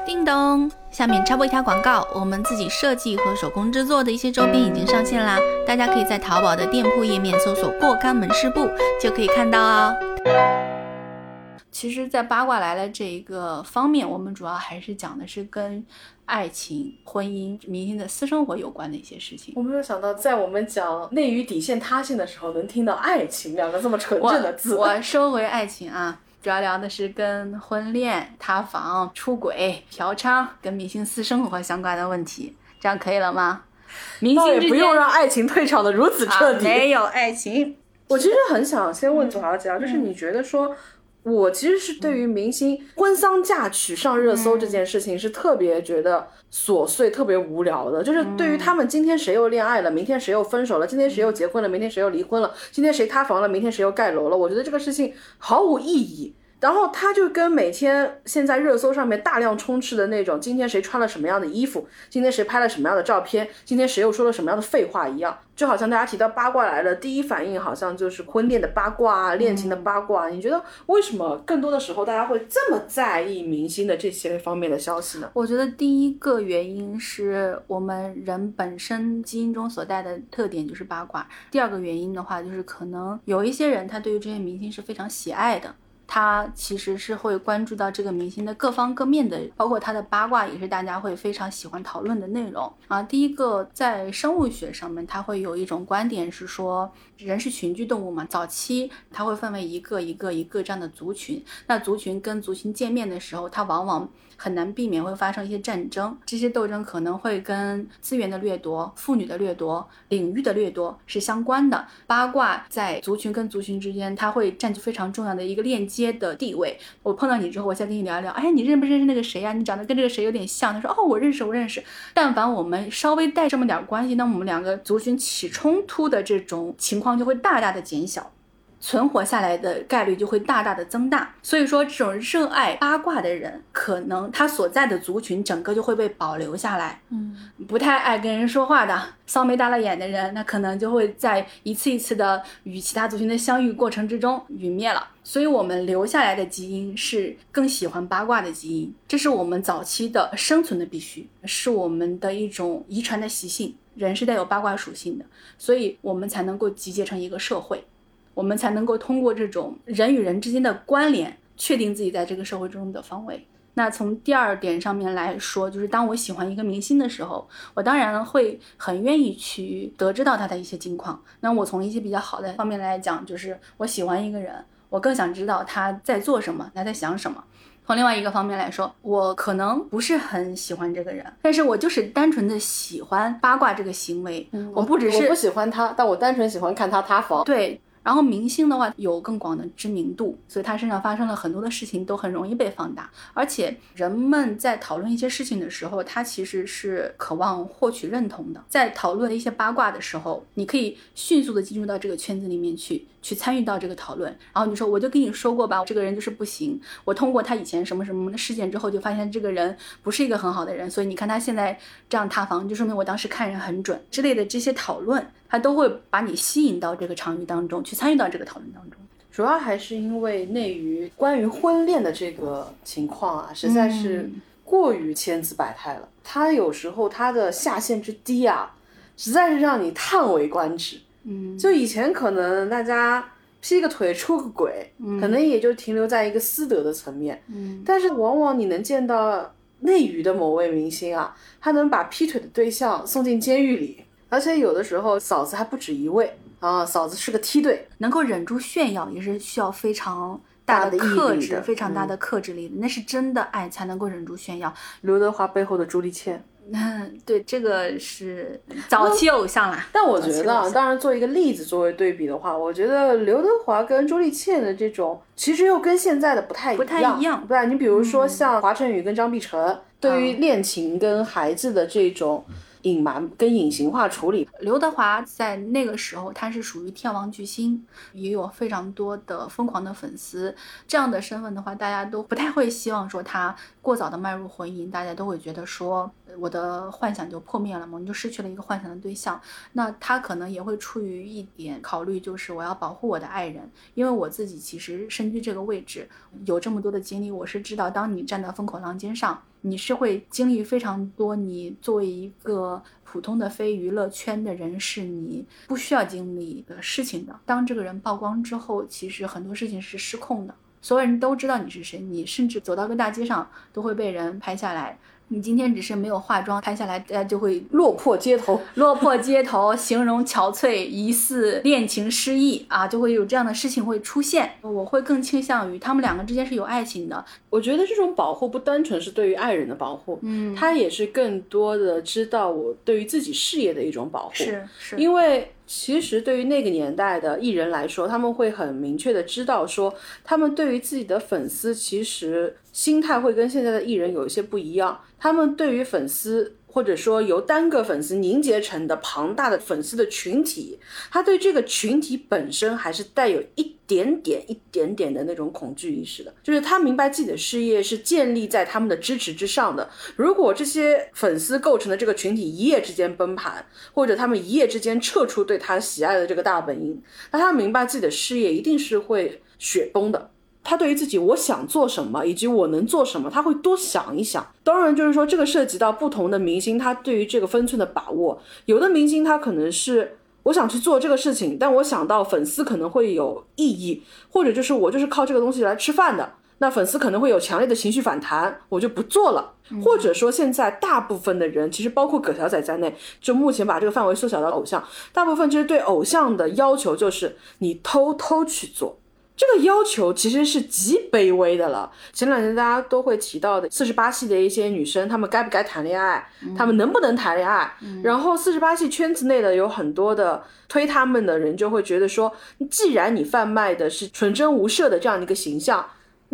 叮咚，下面插播一条广告，我们自己设计和手工制作的一些周边已经上线啦，大家可以在淘宝的店铺页面搜索“过干门市部”就可以看到哦。其实，在八卦来了这一个方面，我们主要还是讲的是跟爱情、婚姻、明星的私生活有关的一些事情。我没有想到，在我们讲内娱底线塌陷的时候，能听到“爱情”两个这么纯正的字。我收回爱情啊。主要聊的是跟婚恋、塌房、出轨、嫖娼、跟明星私生活相关的问题，这样可以了吗？明星也不用让爱情退场的如此彻底。没有爱情，我其实很想先问左小姐啊，就是你觉得说，我其实是对于明星婚丧嫁娶上热搜这件事情是特别觉得琐碎、特别无聊的。就是对于他们今天谁又恋爱了，明天谁又分手了，今天谁又结婚了，明天谁又离婚了，今天谁塌房了，明天谁又盖楼了，我觉得这个事情毫无意义。然后他就跟每天现在热搜上面大量充斥的那种，今天谁穿了什么样的衣服，今天谁拍了什么样的照片，今天谁又说了什么样的废话一样，就好像大家提到八卦来了，第一反应好像就是婚恋的八卦啊，恋情的八卦。你觉得为什么更多的时候大家会这么在意明星的这些方面的消息呢？我觉得第一个原因是我们人本身基因中所带的特点就是八卦。第二个原因的话，就是可能有一些人他对于这些明星是非常喜爱的。他其实是会关注到这个明星的各方各面的，包括他的八卦也是大家会非常喜欢讨论的内容啊。第一个在生物学上面，他会有一种观点是说，人是群居动物嘛，早期他会分为一个一个一个这样的族群，那族群跟族群见面的时候，他往往。很难避免会发生一些战争，这些斗争可能会跟资源的掠夺、妇女的掠夺、领域的掠夺是相关的。八卦在族群跟族群之间，它会占据非常重要的一个链接的地位。我碰到你之后，我先跟你聊一聊，哎，你认不认识那个谁呀？你长得跟这个谁有点像。他说，哦，我认识，我认识。但凡我们稍微带这么点关系，那我们两个族群起冲突的这种情况就会大大的减小。存活下来的概率就会大大的增大，所以说这种热爱八卦的人，可能他所在的族群整个就会被保留下来。嗯，不太爱跟人说话的，骚眉耷拉眼的人，那可能就会在一次一次的与其他族群的相遇过程之中陨灭了。所以，我们留下来的基因是更喜欢八卦的基因，这是我们早期的生存的必须，是我们的一种遗传的习性。人是带有八卦属性的，所以我们才能够集结成一个社会。我们才能够通过这种人与人之间的关联，确定自己在这个社会中的方位。那从第二点上面来说，就是当我喜欢一个明星的时候，我当然会很愿意去得知到他的一些近况。那我从一些比较好的方面来讲，就是我喜欢一个人，我更想知道他在做什么，他在想什么。从另外一个方面来说，我可能不是很喜欢这个人，但是我就是单纯的喜欢八卦这个行为。我不只是我不喜欢他，但我单纯喜欢看他塌房。对。然后明星的话有更广的知名度，所以他身上发生了很多的事情都很容易被放大。而且人们在讨论一些事情的时候，他其实是渴望获取认同的。在讨论一些八卦的时候，你可以迅速的进入到这个圈子里面去。去参与到这个讨论，然后你说我就跟你说过吧，这个人就是不行。我通过他以前什么什么的事件之后，就发现这个人不是一个很好的人。所以你看他现在这样塌房，就说明我当时看人很准之类的这些讨论，他都会把你吸引到这个场域当中去参与到这个讨论当中。主要还是因为内娱关于婚恋的这个情况啊，实在是过于千姿百态了。他有时候他的下限之低啊，实在是让你叹为观止。嗯，就以前可能大家劈个腿出个轨，可能也就停留在一个私德的层面。嗯，但是往往你能见到内娱的某位明星啊，他能把劈腿的对象送进监狱里，而且有的时候嫂子还不止一位啊，嫂子是个梯队，能够忍住炫耀也是需要非常大的克制，非常大的克制力的，那是真的爱才能够忍住炫耀。刘德华背后的朱丽倩。嗯，对，这个是早期偶像啦。但我觉得，当然做一个例子作为对比的话，我觉得刘德华跟朱丽倩的这种，其实又跟现在的不太不太一样。对，你比如说像华晨宇跟张碧晨，对于恋情跟孩子的这种。隐瞒跟隐形化处理。刘德华在那个时候，他是属于天王巨星，也有非常多的疯狂的粉丝。这样的身份的话，大家都不太会希望说他过早的迈入婚姻，大家都会觉得说我的幻想就破灭了嘛，你就失去了一个幻想的对象。那他可能也会出于一点考虑，就是我要保护我的爱人，因为我自己其实身居这个位置，有这么多的经历，我是知道，当你站在风口浪尖上。你是会经历非常多，你作为一个普通的非娱乐圈的人士，你不需要经历的事情的。当这个人曝光之后，其实很多事情是失控的，所有人都知道你是谁，你甚至走到个大街上都会被人拍下来。你今天只是没有化妆，拍下来大家就会落魄街头，落魄街头，形容憔悴，疑似恋情失意啊，就会有这样的事情会出现。我会更倾向于他们两个之间是有爱情的。我觉得这种保护不单纯是对于爱人的保护，嗯，他也是更多的知道我对于自己事业的一种保护。是是，因为。其实对于那个年代的艺人来说，他们会很明确的知道说，他们对于自己的粉丝其实心态会跟现在的艺人有一些不一样。他们对于粉丝。或者说由单个粉丝凝结成的庞大的粉丝的群体，他对这个群体本身还是带有一点点、一点点的那种恐惧意识的。就是他明白自己的事业是建立在他们的支持之上的。如果这些粉丝构成的这个群体一夜之间崩盘，或者他们一夜之间撤出对他喜爱的这个大本营，那他明白自己的事业一定是会雪崩的。他对于自己我想做什么以及我能做什么，他会多想一想。当然，就是说这个涉及到不同的明星，他对于这个分寸的把握。有的明星他可能是我想去做这个事情，但我想到粉丝可能会有异议，或者就是我就是靠这个东西来吃饭的，那粉丝可能会有强烈的情绪反弹，我就不做了。或者说现在大部分的人，其实包括葛小仔在内，就目前把这个范围缩小到偶像，大部分其实对偶像的要求就是你偷偷去做。这个要求其实是极卑微的了。前两天大家都会提到的四十八系的一些女生，她们该不该谈恋爱？她们能不能谈恋爱？然后四十八系圈子内的有很多的推她们的人就会觉得说，既然你贩卖的是纯真无涉的这样的一个形象。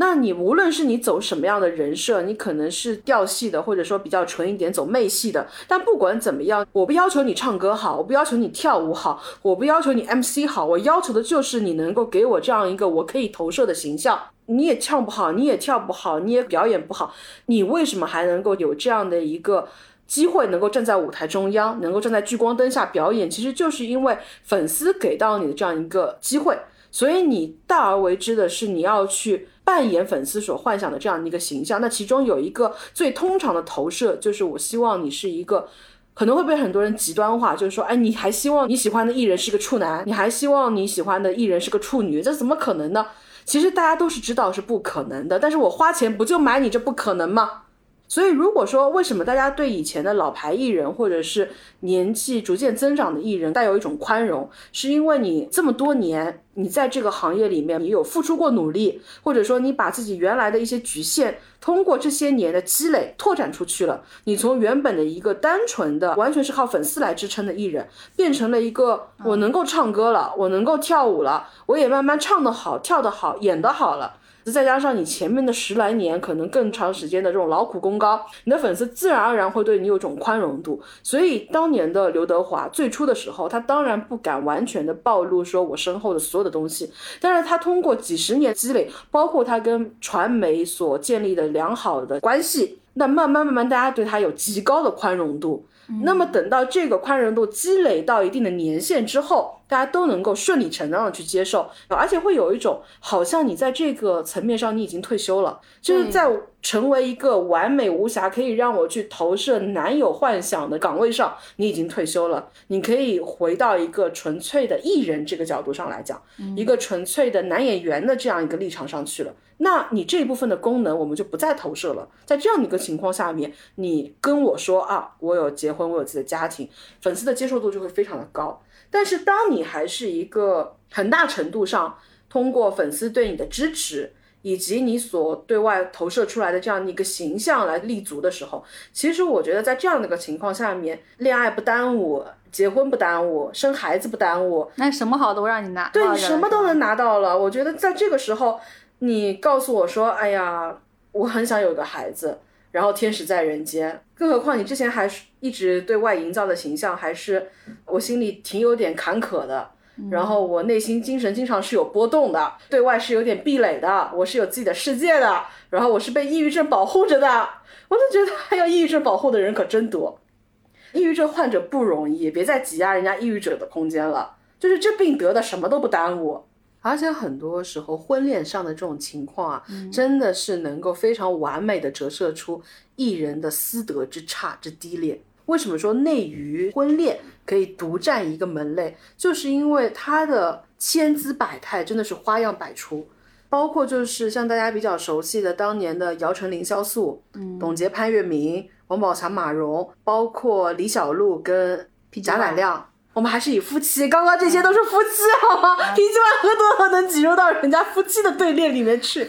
那你无论是你走什么样的人设，你可能是调戏的，或者说比较纯一点走媚系的。但不管怎么样，我不要求你唱歌好，我不要求你跳舞好，我不要求你 MC 好，我要求的就是你能够给我这样一个我可以投射的形象。你也唱不好，你也跳不好，你也表演不好，你为什么还能够有这样的一个机会，能够站在舞台中央，能够站在聚光灯下表演？其实就是因为粉丝给到你的这样一个机会，所以你大而为之的是你要去。扮演粉丝所幻想的这样的一个形象，那其中有一个最通常的投射，就是我希望你是一个，可能会被很多人极端化，就是说，哎，你还希望你喜欢的艺人是个处男，你还希望你喜欢的艺人是个处女，这怎么可能呢？其实大家都是知道是不可能的，但是我花钱不就买你这不可能吗？所以，如果说为什么大家对以前的老牌艺人，或者是年纪逐渐增长的艺人，带有一种宽容，是因为你这么多年，你在这个行业里面，你有付出过努力，或者说你把自己原来的一些局限，通过这些年的积累拓展出去了。你从原本的一个单纯的、完全是靠粉丝来支撑的艺人，变成了一个我能够唱歌了，我能够跳舞了，我也慢慢唱得好、跳得好、演得好了。再加上你前面的十来年，可能更长时间的这种劳苦功高，你的粉丝自然而然会对你有种宽容度。所以当年的刘德华最初的时候，他当然不敢完全的暴露说我身后的所有的东西，但是他通过几十年积累，包括他跟传媒所建立的良好的关系，那慢慢慢慢，大家对他有极高的宽容度。那么等到这个宽容度积累到一定的年限之后，大家都能够顺理成章的去接受，而且会有一种好像你在这个层面上你已经退休了，就是在成为一个完美无瑕可以让我去投射男友幻想的岗位上，你已经退休了，你可以回到一个纯粹的艺人这个角度上来讲，一个纯粹的男演员的这样一个立场上去了。那你这一部分的功能我们就不再投射了。在这样的一个情况下面，你跟我说啊，我有结婚，我有自己的家庭，粉丝的接受度就会非常的高。但是当你还是一个很大程度上通过粉丝对你的支持，以及你所对外投射出来的这样一个形象来立足的时候，其实我觉得在这样的一个情况下面，恋爱不耽误，结婚不耽误，生孩子不耽误，那什么好都让你拿，对你什么都能拿到了。我觉得在这个时候。你告诉我说：“哎呀，我很想有个孩子，然后天使在人间。更何况你之前还是一直对外营造的形象，还是我心里挺有点坎坷的。然后我内心精神经常是有波动的，对外是有点壁垒的，我是有自己的世界的。然后我是被抑郁症保护着的。我就觉得，还有，抑郁症保护的人可真多。抑郁症患者不容易，别再挤压人家抑郁者的空间了。就是这病得的什么都不耽误。”而且很多时候，婚恋上的这种情况啊，真的是能够非常完美的折射出艺人的私德之差之低劣。为什么说内娱婚恋可以独占一个门类？就是因为它的千姿百态真的是花样百出，包括就是像大家比较熟悉的当年的姚晨、凌潇肃，董洁、潘粤明、王宝强、马蓉，包括李小璐跟贾乃亮。我们还是以夫妻，刚刚这些都是夫妻，好吗？脾气万何多何能挤入到人家夫妻的队列里面去？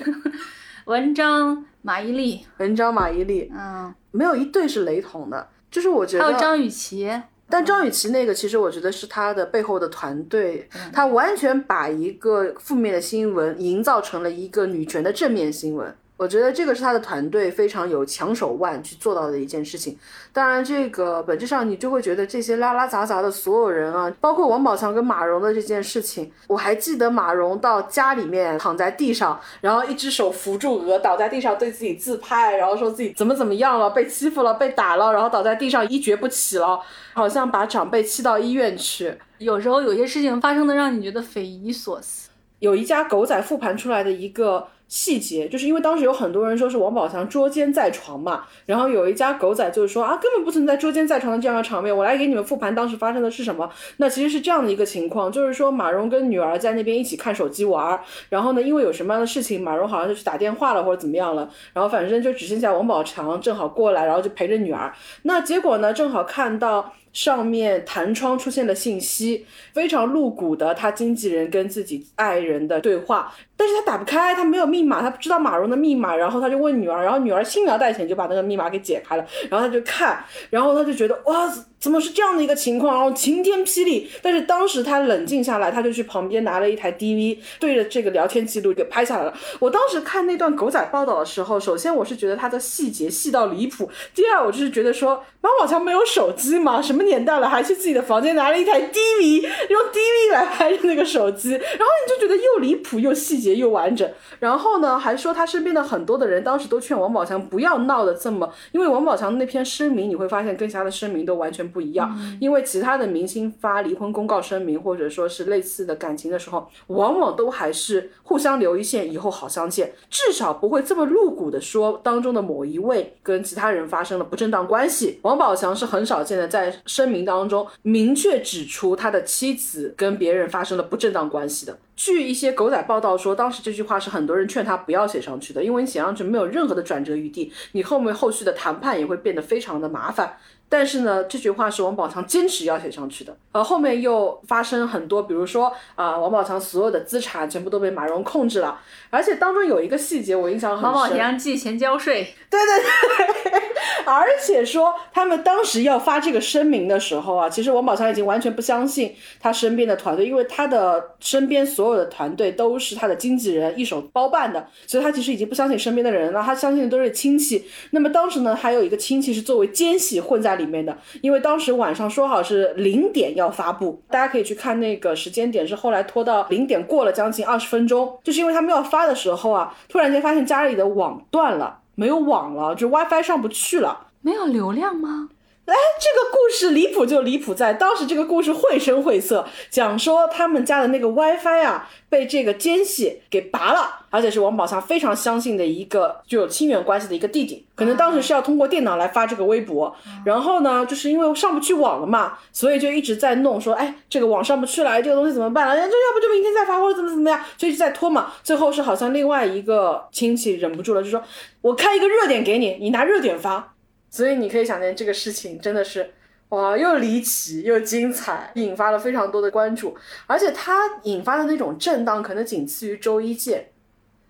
文章马伊琍，文章马伊琍，嗯，没有一对是雷同的，就是我觉得还有张雨绮，但张雨绮那个，其实我觉得是她的背后的团队，她完全把一个负面的新闻营造成了一个女权的正面新闻。我觉得这个是他的团队非常有强手腕去做到的一件事情。当然，这个本质上你就会觉得这些拉拉杂杂的所有人啊，包括王宝强跟马蓉的这件事情，我还记得马蓉到家里面躺在地上，然后一只手扶住额，倒在地上对自己自拍，然后说自己怎么怎么样了，被欺负了，被打了，然后倒在地上一蹶不起了，好像把长辈气到医院去。有时候有些事情发生的让你觉得匪夷所思。有一家狗仔复盘出来的一个。细节就是因为当时有很多人说是王宝强捉奸在床嘛，然后有一家狗仔就是说啊，根本不存在捉奸在床的这样的场面，我来给你们复盘当时发生的是什么。那其实是这样的一个情况，就是说马蓉跟女儿在那边一起看手机玩，然后呢，因为有什么样的事情，马蓉好像就去打电话了或者怎么样了，然后反正就只剩下王宝强正好过来，然后就陪着女儿。那结果呢，正好看到。上面弹窗出现的信息，非常露骨的，他经纪人跟自己爱人的对话，但是他打不开，他没有密码，他不知道马蓉的密码，然后他就问女儿，然后女儿轻描淡写就把那个密码给解开了，然后他就看，然后他就觉得哇。怎么是这样的一个情况？然后晴天霹雳，但是当时他冷静下来，他就去旁边拿了一台 DV，对着这个聊天记录给拍下来了。我当时看那段狗仔报道的时候，首先我是觉得他的细节细到离谱，第二我就是觉得说，王宝强没有手机吗？什么年代了，还去自己的房间拿了一台 DV，用 DV 来拍那个手机，然后你就觉得又离谱又细节又完整。然后呢，还说他身边的很多的人当时都劝王宝强不要闹得这么，因为王宝强那篇声明你会发现跟其他的声明都完全。不一样，因为其他的明星发离婚公告声明，或者说是类似的感情的时候，往往都还是互相留一线，以后好相见，至少不会这么露骨的说当中的某一位跟其他人发生了不正当关系。王宝强是很少见的在声明当中明确指出他的妻子跟别人发生了不正当关系的。据一些狗仔报道说，当时这句话是很多人劝他不要写上去的，因为你写上去没有任何的转折余地，你后面后续的谈判也会变得非常的麻烦。但是呢，这句话是王宝强坚持要写上去的。呃，后面又发生很多，比如说啊，王宝强所有的资产全部都被马蓉控制了，而且当中有一个细节我印象很深。王宝强寄钱交税。对对对，而且说他们当时要发这个声明的时候啊，其实王宝强已经完全不相信他身边的团队，因为他的身边所有的团队都是他的经纪人一手包办的，所以他其实已经不相信身边的人了，他相信的都是亲戚。那么当时呢，还有一个亲戚是作为奸细混在。里面的，因为当时晚上说好是零点要发布，大家可以去看那个时间点是后来拖到零点过了将近二十分钟，就是因为他们要发的时候啊，突然间发现家里的网断了，没有网了，就 WiFi 上不去了，没有流量吗？哎，这个故事离谱就离谱在当时这个故事绘声绘色，讲说他们家的那个 WiFi 啊被这个奸细给拔了，而且是王宝强非常相信的一个具有亲缘关系的一个弟弟，可能当时是要通过电脑来发这个微博，然后呢，就是因为上不去网了嘛，所以就一直在弄说，哎，这个网上不去了，这个东西怎么办了？这要不就明天再发或者怎么怎么样，就一直在拖嘛。最后是好像另外一个亲戚忍不住了，就说我开一个热点给你，你拿热点发。所以你可以想见，这个事情真的是哇，又离奇又精彩，引发了非常多的关注，而且它引发的那种震荡，可能仅次于周一见。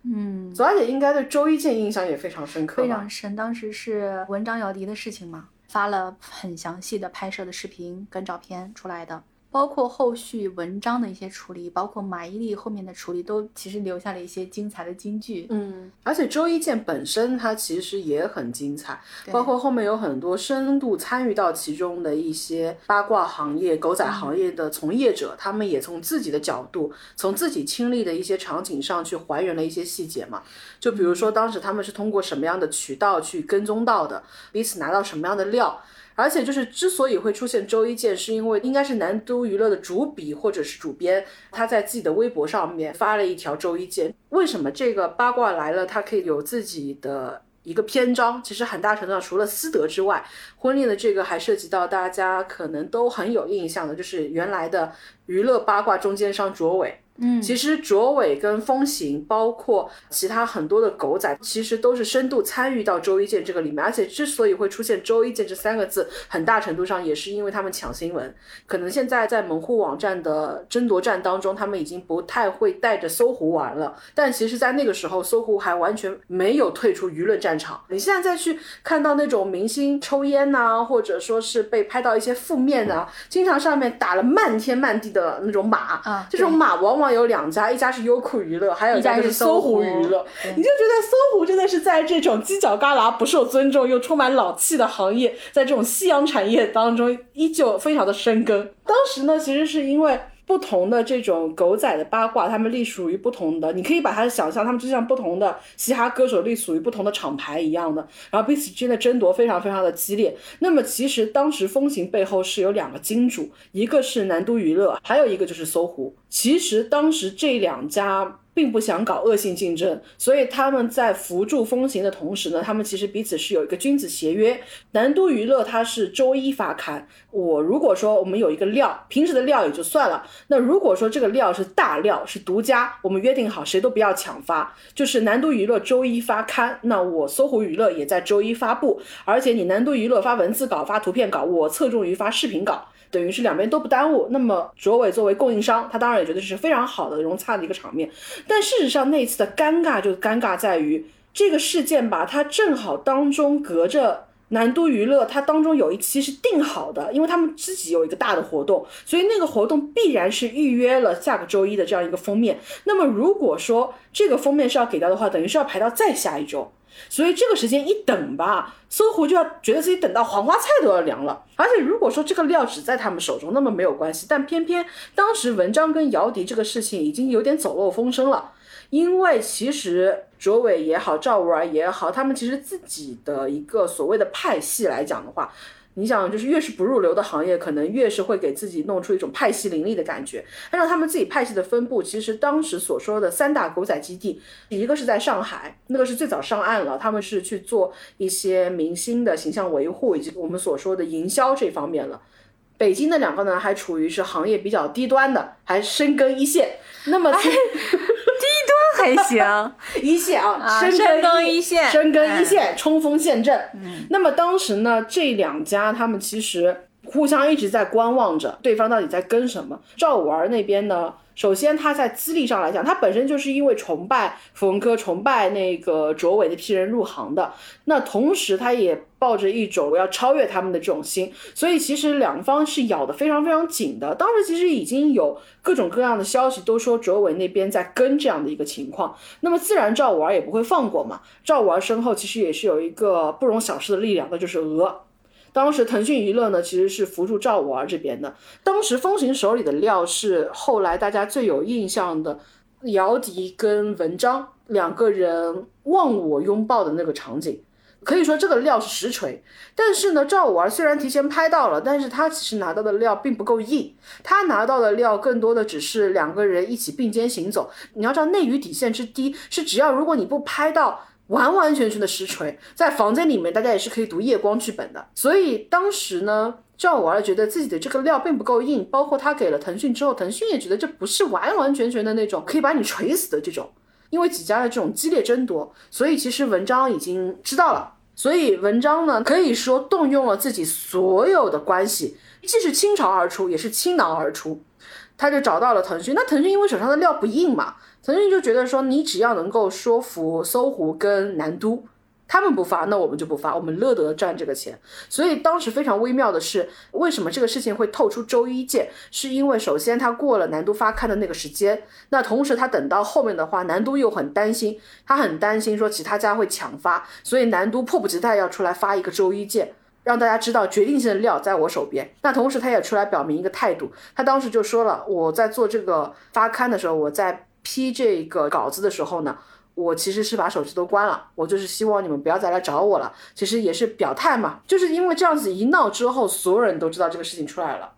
嗯，左小姐应该对周一见印象也非常深刻，非常深。当时是文章姚笛的事情嘛，发了很详细的拍摄的视频跟照片出来的。包括后续文章的一些处理，包括马伊琍后面的处理，都其实留下了一些精彩的金句。嗯，而且周一见本身它其实也很精彩，包括后面有很多深度参与到其中的一些八卦行业、狗仔行业的从业者，他们也从自己的角度，从自己亲历的一些场景上去还原了一些细节嘛。就比如说当时他们是通过什么样的渠道去跟踪到的，彼此拿到什么样的料。而且就是之所以会出现周一见，是因为应该是南都娱乐的主笔或者是主编，他在自己的微博上面发了一条周一见。为什么这个八卦来了，他可以有自己的一个篇章？其实很大程度上，除了私德之外，婚恋的这个还涉及到大家可能都很有印象的，就是原来的娱乐八卦中间商卓伟。嗯，其实卓伟跟风行，包括其他很多的狗仔，其实都是深度参与到周一见这个里面。而且之所以会出现周一见这三个字，很大程度上也是因为他们抢新闻。可能现在在门户网站的争夺战当中，他们已经不太会带着搜狐玩了。但其实，在那个时候，搜狐还完全没有退出舆论战场。你现在再去看到那种明星抽烟呐、或者说是被拍到一些负面啊，经常上面打了漫天漫地的那种马啊这种马往往有两家，一家是优酷娱乐，还有一家就是搜狐娱乐。你就觉得搜狐真的是在这种犄角旮旯不受尊重又充满老气的行业，在这种夕阳产业当中依旧非常的深耕。当时呢，其实是因为。不同的这种狗仔的八卦，他们隶属于不同的，你可以把它想象，他们就像不同的嘻哈歌手隶属于不同的厂牌一样的，然后彼此之间的争夺非常非常的激烈。那么其实当时风行背后是有两个金主，一个是南都娱乐，还有一个就是搜狐。其实当时这两家。并不想搞恶性竞争，所以他们在扶助风行的同时呢，他们其实彼此是有一个君子协约。南都娱乐它是周一发刊，我如果说我们有一个料，平时的料也就算了，那如果说这个料是大料，是独家，我们约定好谁都不要抢发，就是南都娱乐周一发刊，那我搜狐娱乐也在周一发布，而且你南都娱乐发文字稿、发图片稿，我侧重于发视频稿。等于是两边都不耽误。那么卓伟作为供应商，他当然也觉得这是非常好的融洽的一个场面。但事实上，那一次的尴尬就尴尬在于这个事件吧，它正好当中隔着南都娱乐，它当中有一期是定好的，因为他们自己有一个大的活动，所以那个活动必然是预约了下个周一的这样一个封面。那么如果说这个封面是要给到的话，等于是要排到再下一周。所以这个时间一等吧，搜狐就要觉得自己等到黄花菜都要凉了。而且如果说这个料只在他们手中，那么没有关系。但偏偏当时文章跟姚笛这个事情已经有点走漏风声了，因为其实卓伟也好，赵五儿也好，他们其实自己的一个所谓的派系来讲的话。你想，就是越是不入流的行业，可能越是会给自己弄出一种派系林立的感觉。按照他们自己派系的分布，其实当时所说的三大狗仔基地，一个是在上海，那个是最早上岸了，他们是去做一些明星的形象维护以及我们所说的营销这方面了。北京的两个呢，还处于是行业比较低端的，还深耕一线。那么，还行，一线啊，啊深深耕一一线深耕一哎线，冲锋陷阵。嗯，那么当时呢，这两家他们其实互相一直在观望着对方到底在跟什么。赵五儿那边呢，首先他在资历上来讲，他本身就是因为崇拜符文科、崇拜那个卓伟那批人入行的，那同时他也抱着一种我要超越他们的这种心，所以其实两方是咬得非常非常紧的。当时其实已经有各种各样的消息都说卓伟那边在跟这样的一个情况，那么自然赵五儿也不会放过嘛。赵五儿身后其实也是有一个不容小视的力量，那就是鹅。当时腾讯娱乐呢，其实是扶助赵五儿这边的。当时风行手里的料是后来大家最有印象的，姚笛跟文章两个人忘我拥抱的那个场景。可以说这个料是实锤，但是呢，赵五儿虽然提前拍到了，但是他其实拿到的料并不够硬，他拿到的料更多的只是两个人一起并肩行走。你要知道内娱底线之低，是只要如果你不拍到完完全全的实锤，在房间里面大家也是可以读夜光剧本的。所以当时呢，赵五儿觉得自己的这个料并不够硬，包括他给了腾讯之后，腾讯也觉得这不是完完全全的那种可以把你锤死的这种。因为几家的这种激烈争夺，所以其实文章已经知道了。所以文章呢，可以说动用了自己所有的关系，既是倾巢而出，也是倾囊而出。他就找到了腾讯，那腾讯因为手上的料不硬嘛，腾讯就觉得说，你只要能够说服搜狐跟南都，他们不发，那我们就不发，我们乐得赚这个钱。所以当时非常微妙的是，为什么这个事情会透出周一见？是因为首先他过了南都发刊的那个时间，那同时他等到后面的话，南都又很担心，他很担心说其他家会抢发，所以南都迫不及待要出来发一个周一见。让大家知道决定性的料在我手边。那同时，他也出来表明一个态度。他当时就说了，我在做这个发刊的时候，我在批这个稿子的时候呢，我其实是把手机都关了，我就是希望你们不要再来找我了。其实也是表态嘛，就是因为这样子一闹之后，所有人都知道这个事情出来了。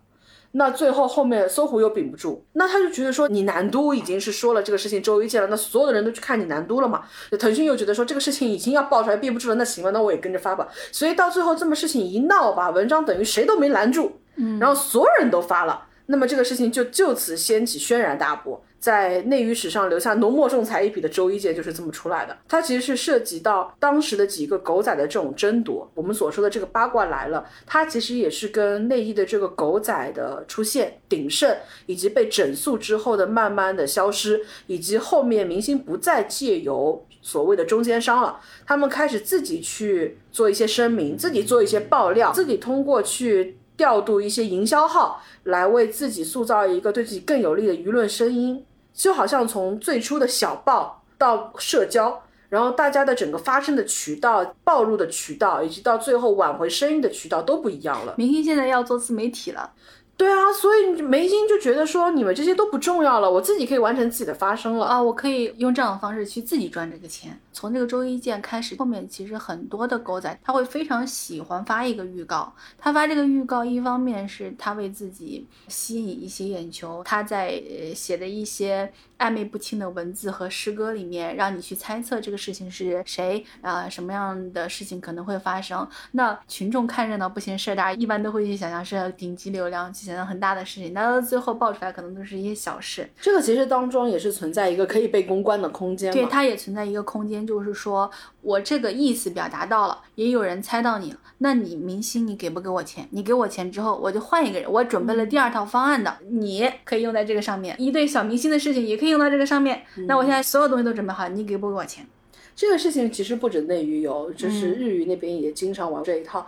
那最后后面搜狐又顶不住，那他就觉得说你南都已经是说了这个事情周一见了，那所有的人都去看你南都了嘛。腾讯又觉得说这个事情已经要爆出来憋不住了，那行吧，那我也跟着发吧。所以到最后这么事情一闹吧，文章等于谁都没拦住，嗯，然后所有人都发了。那么这个事情就就此掀起轩然大波。在内娱史上留下浓墨重彩一笔的周一见就是这么出来的。它其实是涉及到当时的几个狗仔的这种争夺。我们所说的这个八卦来了，它其实也是跟内衣的这个狗仔的出现鼎盛，以及被整肃之后的慢慢的消失，以及后面明星不再借由所谓的中间商了，他们开始自己去做一些声明，自己做一些爆料，自己通过去调度一些营销号来为自己塑造一个对自己更有利的舆论声音。就好像从最初的小报到社交，然后大家的整个发声的渠道、暴露的渠道，以及到最后挽回声誉的渠道都不一样了。明星现在要做自媒体了。对啊，所以梅心就觉得说你们这些都不重要了，我自己可以完成自己的发声了啊，我可以用这样的方式去自己赚这个钱。从这个周一见开始，后面其实很多的狗仔他会非常喜欢发一个预告，他发这个预告一方面是他为自己吸引一些眼球，他在写的一些暧昧不清的文字和诗歌里面，让你去猜测这个事情是谁啊，什么样的事情可能会发生。那群众看热闹不嫌事大，一般都会去想象是顶级流量。很大的事情，但到最后爆出来可能都是一些小事。这个其实当中也是存在一个可以被公关的空间。对，它也存在一个空间，就是说我这个意思表达到了，也有人猜到你了。那你明星，你给不给我钱？你给我钱之后，我就换一个人。我准备了第二套方案的，你可以用在这个上面。一对小明星的事情也可以用到这个上面。那我现在所有东西都准备好，你给不给我钱？这个事情其实不止内娱有，就是日语那边也经常玩这一套。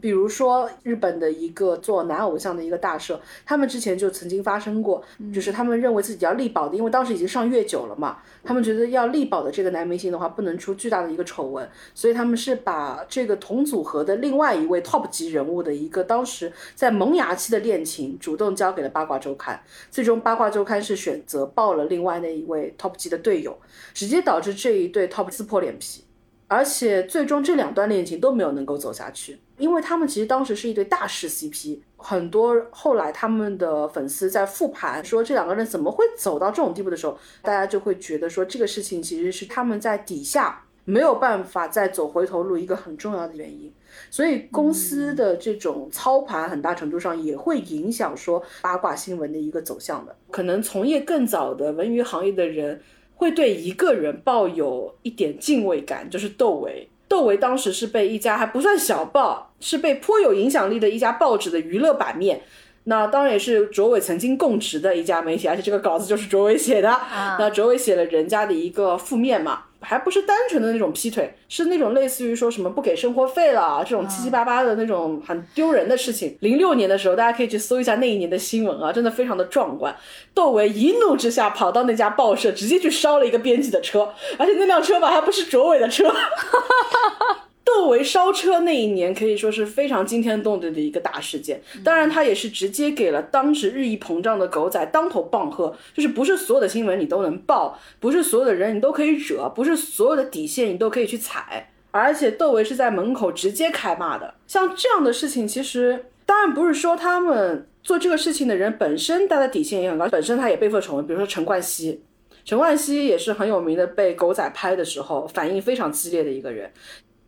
比如说，日本的一个做男偶像的一个大社，他们之前就曾经发生过，就是他们认为自己要力保的，因为当时已经上月九了嘛，他们觉得要力保的这个男明星的话，不能出巨大的一个丑闻，所以他们是把这个同组合的另外一位 top 级人物的一个当时在萌芽期的恋情，主动交给了八卦周刊，最终八卦周刊是选择报了另外那一位 top 级的队友，直接导致这一对 top 撕破脸皮。而且最终这两段恋情都没有能够走下去，因为他们其实当时是一对大势 CP，很多后来他们的粉丝在复盘说这两个人怎么会走到这种地步的时候，大家就会觉得说这个事情其实是他们在底下没有办法再走回头路一个很重要的原因，所以公司的这种操盘很大程度上也会影响说八卦新闻的一个走向的，可能从业更早的文娱行业的人。会对一个人抱有一点敬畏感，就是窦唯。窦唯当时是被一家还不算小报，是被颇有影响力的一家报纸的娱乐版面，那当然也是卓伟曾经供职的一家媒体，而且这个稿子就是卓伟写的。那卓伟写了人家的一个负面嘛。还不是单纯的那种劈腿，是那种类似于说什么不给生活费了这种七七八八的那种很丢人的事情。零六年的时候，大家可以去搜一下那一年的新闻啊，真的非常的壮观。窦唯一怒之下跑到那家报社，直接去烧了一个编辑的车，而且那辆车吧还不是卓伟的车。窦唯烧车那一年可以说是非常惊天动地的一个大事件，当然他也是直接给了当时日益膨胀的狗仔当头棒喝，就是不是所有的新闻你都能报，不是所有的人你都可以惹，不是所有的底线你都可以去踩，而且窦唯是在门口直接开骂的。像这样的事情，其实当然不是说他们做这个事情的人本身他的底线也很高，本身他也背负丑闻，比如说陈冠希，陈冠希也是很有名的，被狗仔拍的时候反应非常激烈的一个人。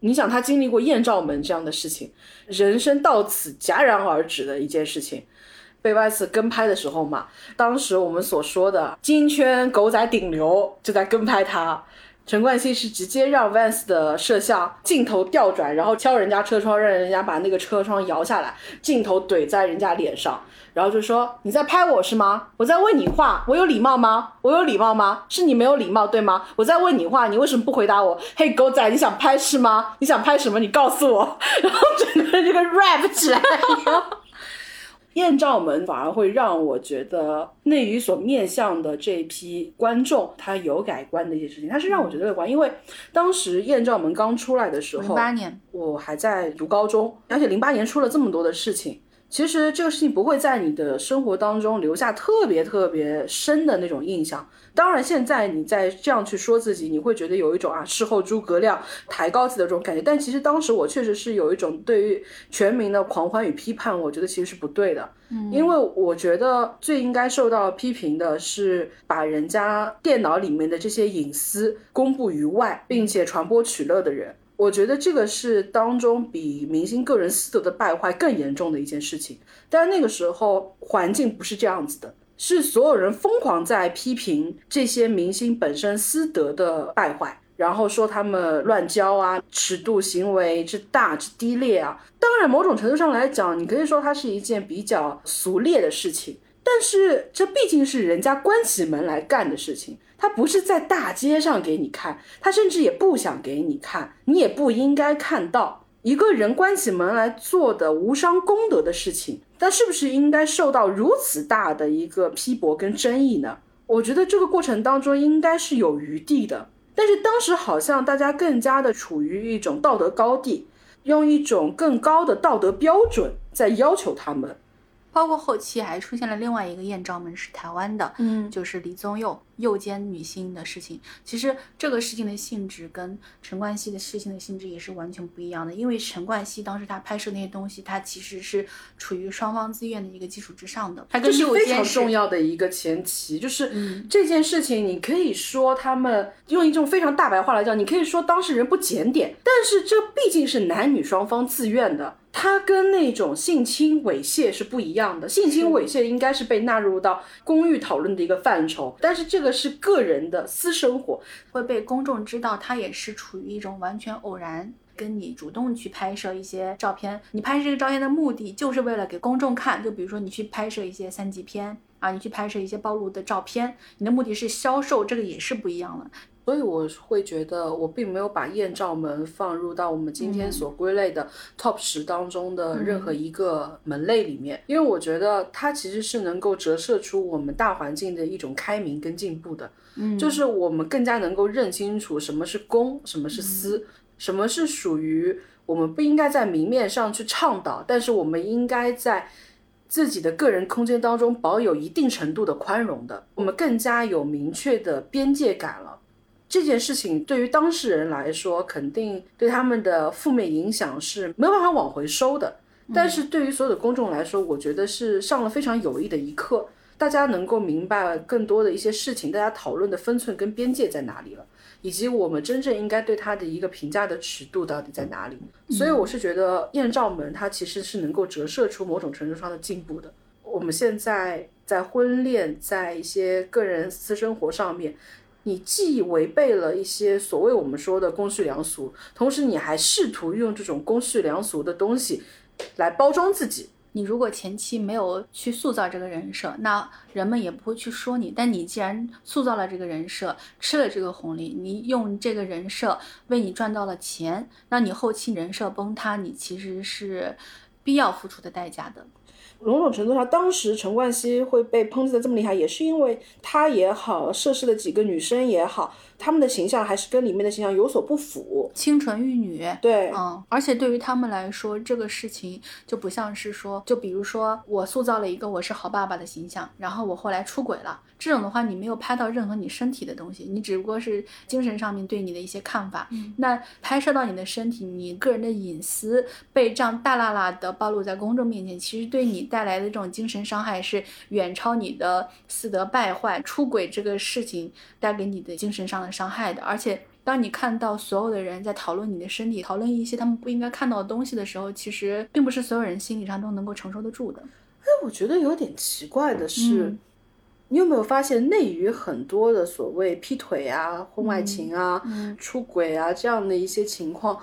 你想他经历过艳照门这样的事情，人生到此戛然而止的一件事情，被外次跟拍的时候嘛，当时我们所说的金圈狗仔顶流就在跟拍他。陈冠希是直接让 Vans 的摄像镜头调转，然后敲人家车窗，让人家把那个车窗摇下来，镜头怼在人家脸上，然后就说你在拍我是吗？我在问你话，我有礼貌吗？我有礼貌吗？是你没有礼貌对吗？我在问你话，你为什么不回答我？嘿，狗仔，你想拍是吗？你想拍什么？你告诉我。然后整个这个 rap 起来。艳照门反而会让我觉得内娱所面向的这一批观众，他有改观的一些事情，他是让我觉得乐观，因为当时艳照门刚出来的时候，零八年。我还在读高中，而且零八年出了这么多的事情，其实这个事情不会在你的生活当中留下特别特别深的那种印象。当然，现在你再这样去说自己，你会觉得有一种啊事后诸葛亮抬高自己的这种感觉。但其实当时我确实是有一种对于全民的狂欢与批判，我觉得其实是不对的。嗯，因为我觉得最应该受到批评的是把人家电脑里面的这些隐私公布于外，并且传播取乐的人。我觉得这个是当中比明星个人私德的败坏更严重的一件事情。但那个时候环境不是这样子的，是所有人疯狂在批评这些明星本身私德的败坏，然后说他们乱交啊、尺度行为之大之低劣啊。当然，某种程度上来讲，你可以说它是一件比较俗劣的事情，但是这毕竟是人家关起门来干的事情。他不是在大街上给你看，他甚至也不想给你看，你也不应该看到一个人关起门来做的无伤公德的事情，但是不是应该受到如此大的一个批驳跟争议呢？我觉得这个过程当中应该是有余地的，但是当时好像大家更加的处于一种道德高地，用一种更高的道德标准在要求他们。包括后期还出现了另外一个艳照门是台湾的，嗯，就是李宗佑诱奸女星的事情。其实这个事情的性质跟陈冠希的事情的性质也是完全不一样的。因为陈冠希当时他拍摄那些东西，他其实是处于双方自愿的一个基础之上的。他跟这是非常重要的一个前提，就是嗯这件事情，你可以说他们用一种非常大白话来讲，你可以说当事人不检点，但是这毕竟是男女双方自愿的。它跟那种性侵猥亵是不一样的，性侵猥亵应该是被纳入到公寓讨论的一个范畴，但是这个是个人的私生活，会被公众知道，它也是处于一种完全偶然。跟你主动去拍摄一些照片，你拍摄这个照片的目的就是为了给公众看。就比如说你去拍摄一些三级片啊，你去拍摄一些暴露的照片，你的目的是销售，这个也是不一样的。所以我会觉得，我并没有把艳照门放入到我们今天所归类的 top 十当中的任何一个门类里面，因为我觉得它其实是能够折射出我们大环境的一种开明跟进步的。嗯就是我们更加能够认清楚什么是公，什么是私，什么是属于我们不应该在明面上去倡导，但是我们应该在自己的个人空间当中保有一定程度的宽容的，我们更加有明确的边界感了。这件事情对于当事人来说，肯定对他们的负面影响是没有办法往回收的。但是对于所有的公众来说，我觉得是上了非常有益的一课。大家能够明白更多的一些事情，大家讨论的分寸跟边界在哪里了，以及我们真正应该对他的一个评价的尺度到底在哪里。所以我是觉得艳照门它其实是能够折射出某种程度上的进步的。我们现在在婚恋，在一些个人私生活上面，你既违背了一些所谓我们说的公序良俗，同时你还试图用这种公序良俗的东西来包装自己。你如果前期没有去塑造这个人设，那人们也不会去说你。但你既然塑造了这个人设，吃了这个红利，你用这个人设为你赚到了钱，那你后期人设崩塌，你其实是必要付出的代价的。某种程度上，当时陈冠希会被抨击的这么厉害，也是因为他也好，涉事的几个女生也好，他们的形象还是跟里面的形象有所不符。清纯玉女，对，嗯，而且对于他们来说，这个事情就不像是说，就比如说我塑造了一个我是好爸爸的形象，然后我后来出轨了，这种的话，你没有拍到任何你身体的东西，你只不过是精神上面对你的一些看法。那拍摄到你的身体，你个人的隐私被这样大喇喇的暴露在公众面前，其实对你带来的这种精神伤害是远超你的私德败坏、出轨这个事情带给你的精神上的伤害的，而且。当你看到所有的人在讨论你的身体，讨论一些他们不应该看到的东西的时候，其实并不是所有人心理上都能够承受得住的。哎，我觉得有点奇怪的是，嗯你有没有发现，内娱很多的所谓劈腿啊、婚外情啊、嗯出轨啊这样的一些情况，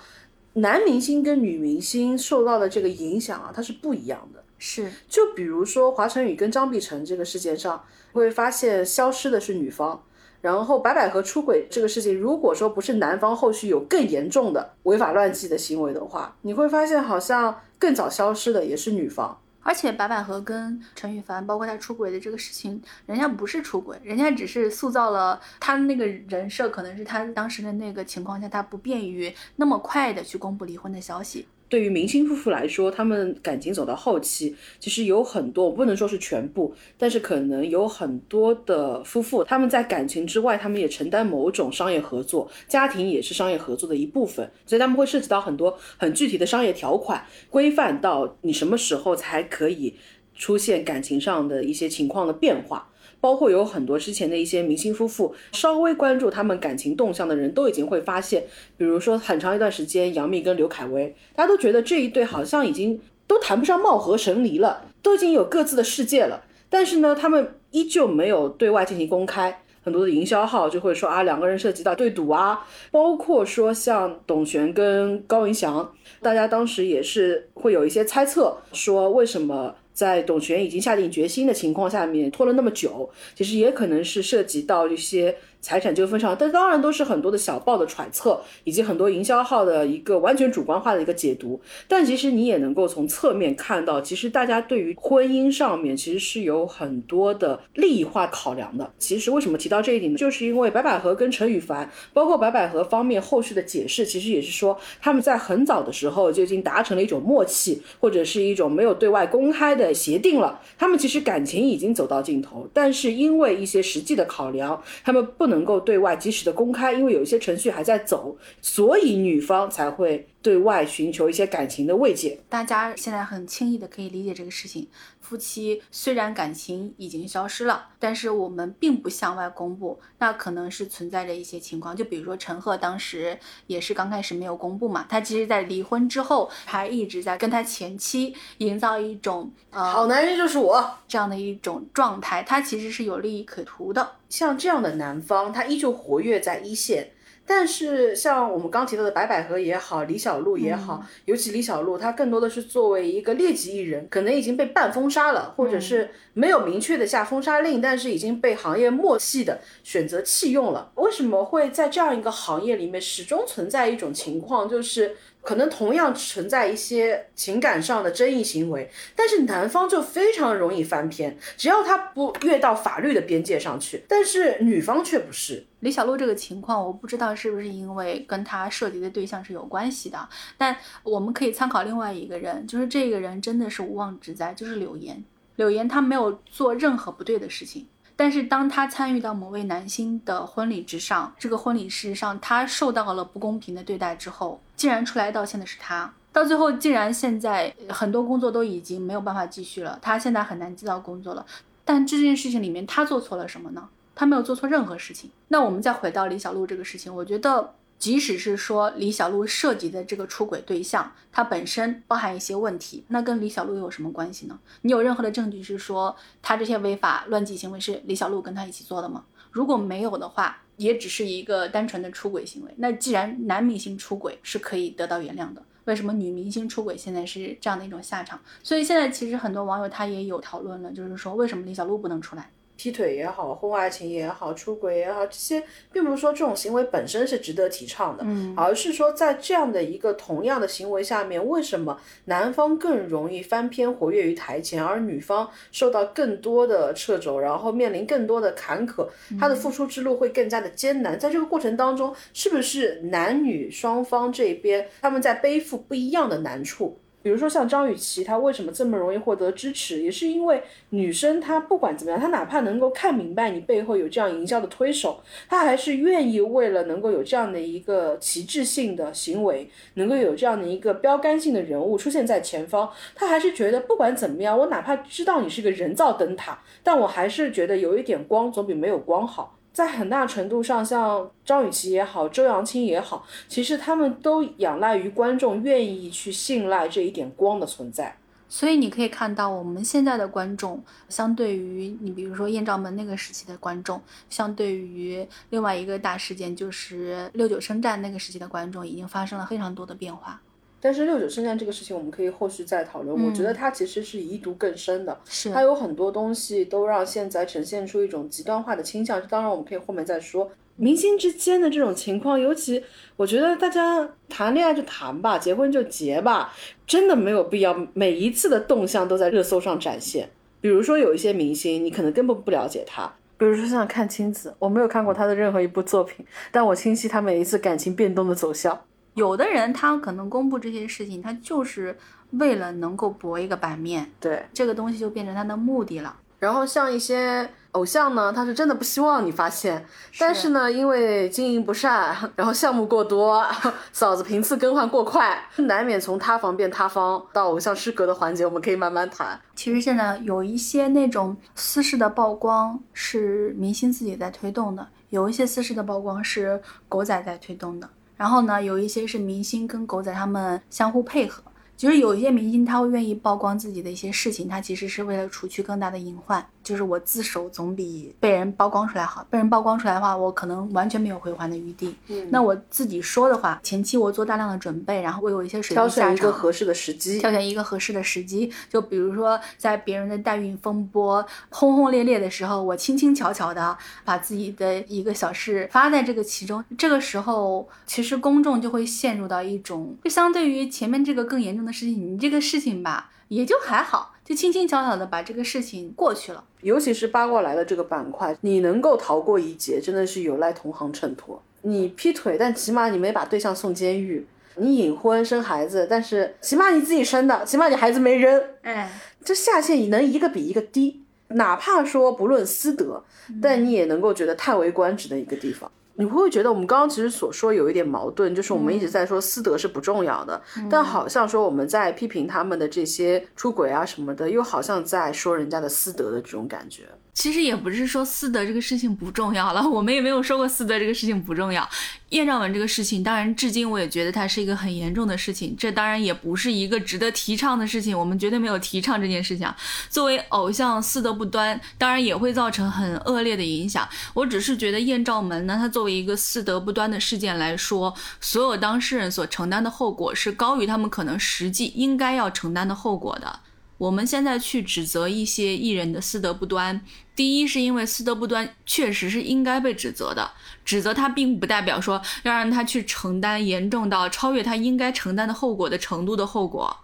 男明星跟女明星受到的这个影响啊，它是不一样的。是，就比如说华晨宇跟张碧晨这个事件上，会发现消失的是女方。然后白百合出轨这个事情，如果说不是男方后续有更严重的违法乱纪的行为的话，你会发现好像更早消失的也是女方。而且白百合跟陈羽凡，包括他出轨的这个事情，人家不是出轨，人家只是塑造了他那个人设，可能是他当时的那个情况下，他不便于那么快的去公布离婚的消息。对于明星夫妇来说，他们感情走到后期，其实有很多，我不能说是全部，但是可能有很多的夫妇，他们在感情之外，他们也承担某种商业合作，家庭也是商业合作的一部分，所以他们会涉及到很多很具体的商业条款，规范到你什么时候才可以出现感情上的一些情况的变化。包括有很多之前的一些明星夫妇，稍微关注他们感情动向的人都已经会发现，比如说很长一段时间，杨幂跟刘恺威，大家都觉得这一对好像已经都谈不上貌合神离了，都已经有各自的世界了。但是呢，他们依旧没有对外进行公开。很多的营销号就会说啊，两个人涉及到对赌啊，包括说像董璇跟高云翔，大家当时也是会有一些猜测，说为什么在董璇已经下定决心的情况下面拖了那么久，其实也可能是涉及到一些。财产纠纷上，但当然都是很多的小报的揣测，以及很多营销号的一个完全主观化的一个解读。但其实你也能够从侧面看到，其实大家对于婚姻上面其实是有很多的利益化考量的。其实为什么提到这一点呢？就是因为白百合跟陈羽凡，包括白百合方面后续的解释，其实也是说他们在很早的时候就已经达成了一种默契，或者是一种没有对外公开的协定了。他们其实感情已经走到尽头，但是因为一些实际的考量，他们不能。能够对外及时的公开，因为有一些程序还在走，所以女方才会。对外寻求一些感情的慰藉，大家现在很轻易的可以理解这个事情。夫妻虽然感情已经消失了，但是我们并不向外公布，那可能是存在着一些情况。就比如说陈赫当时也是刚开始没有公布嘛，他其实在离婚之后还一直在跟他前妻营造一种呃好男人就是我这样的一种状态，他其实是有利益可图的。像这样的男方，他依旧活跃在一线。但是像我们刚提到的白百合也好，李小璐也好，尤其李小璐，她更多的是作为一个劣迹艺人，可能已经被半封杀了，或者是没有明确的下封杀令，但是已经被行业默契的选择弃用了。为什么会在这样一个行业里面始终存在一种情况，就是？可能同样存在一些情感上的争议行为，但是男方就非常容易翻篇，只要他不越到法律的边界上去，但是女方却不是。李小璐这个情况，我不知道是不是因为跟她涉及的对象是有关系的，但我们可以参考另外一个人，就是这个人真的是无妄之灾，就是柳岩。柳岩她没有做任何不对的事情。但是当他参与到某位男星的婚礼之上，这个婚礼事实上他受到了不公平的对待之后，竟然出来道歉的是他，到最后竟然现在很多工作都已经没有办法继续了，他现在很难接到工作了。但这件事情里面他做错了什么呢？他没有做错任何事情。那我们再回到李小璐这个事情，我觉得。即使是说李小璐涉及的这个出轨对象，他本身包含一些问题，那跟李小璐有什么关系呢？你有任何的证据是说他这些违法乱纪行为是李小璐跟他一起做的吗？如果没有的话，也只是一个单纯的出轨行为。那既然男明星出轨是可以得到原谅的，为什么女明星出轨现在是这样的一种下场？所以现在其实很多网友他也有讨论了，就是说为什么李小璐不能出来？劈腿也好，婚外情也好，出轨也好，这些并不是说这种行为本身是值得提倡的，嗯，而是说在这样的一个同样的行为下面，为什么男方更容易翻篇活跃于台前，而女方受到更多的掣肘，然后面临更多的坎坷，她的付出之路会更加的艰难。在这个过程当中，是不是男女双方这边他们在背负不一样的难处？比如说像张雨绮，她为什么这么容易获得支持，也是因为女生她不管怎么样，她哪怕能够看明白你背后有这样营销的推手，她还是愿意为了能够有这样的一个旗帜性的行为，能够有这样的一个标杆性的人物出现在前方，她还是觉得不管怎么样，我哪怕知道你是个人造灯塔，但我还是觉得有一点光总比没有光好。在很大程度上，像张雨绮也好，周扬青也好，其实他们都仰赖于观众愿意去信赖这一点光的存在。所以你可以看到，我们现在的观众，相对于你比如说艳照门那个时期的观众，相对于另外一个大事件就是六九生战那个时期的观众，已经发生了非常多的变化。但是六九圣战这个事情，我们可以后续再讨论。我觉得它其实是遗毒更深的，是它有很多东西都让现在呈现出一种极端化的倾向。当然，我们可以后面再说明星之间的这种情况。尤其我觉得大家谈恋爱就谈吧，结婚就结吧，真的没有必要每一次的动向都在热搜上展现。比如说有一些明星，你可能根本不了解他，比如说像阚清子，我没有看过他的任何一部作品，但我清晰他每一次感情变动的走向。有的人他可能公布这些事情，他就是为了能够博一个版面，对这个东西就变成他的目的了。然后像一些偶像呢，他是真的不希望你发现，但是呢，因为经营不善，然后项目过多，嫂子频次更换过快，难免从塌房变塌方，到偶像失格的环节，我们可以慢慢谈。其实现在有一些那种私事的曝光是明星自己在推动的，有一些私事的曝光是狗仔在推动的，然后呢，有一些是明星跟狗仔他们相互配合。其实有一些明星他会愿意曝光自己的一些事情，他其实是为了除去更大的隐患。就是我自首总比被人曝光出来好。被人曝光出来的话，我可能完全没有回还的余地。嗯那我自己说的话，前期我做大量的准备，然后我有一些水挑选一个，合适的时机。挑选一个合适的时机，就比如说在别人的代孕风波轰轰烈烈的时候，我轻轻巧巧的把自己的一个小事发在这个其中，这个时候其实公众就会陷入到一种，就相对于前面这个更严重的事情，你这个事情吧也就还好，就轻轻巧巧的把这个事情过去了。尤其是八卦来了这个板块，你能够逃过一劫，真的是有赖同行衬托。你劈腿，但起码你没把对象送监狱；你隐婚生孩子，但是起码你自己生的，起码你孩子没扔。哎，这下限能一个比一个低，哪怕说不论私德，但你也能够觉得叹为观止的一个地方。你会不会觉得我们刚刚其实所说有一点矛盾，就是我们一直在说私德是不重要的，但好像说我们在批评他们的这些出轨啊什么的，又好像在说人家的私德的这种感觉。其实也不是说私德这个事情不重要了，我们也没有说过私德这个事情不重要。艳照门这个事情，当然至今我也觉得它是一个很严重的事情，这当然也不是一个值得提倡的事情，我们绝对没有提倡这件事情。作为偶像私德不端，当然也会造成很恶劣的影响。我只是觉得艳照门呢，它作为一个私德不端的事件来说，所有当事人所承担的后果是高于他们可能实际应该要承担的后果的。我们现在去指责一些艺人的私德不端，第一是因为私德不端确实是应该被指责的，指责他并不代表说要让他去承担严重到超越他应该承担的后果的程度的后果。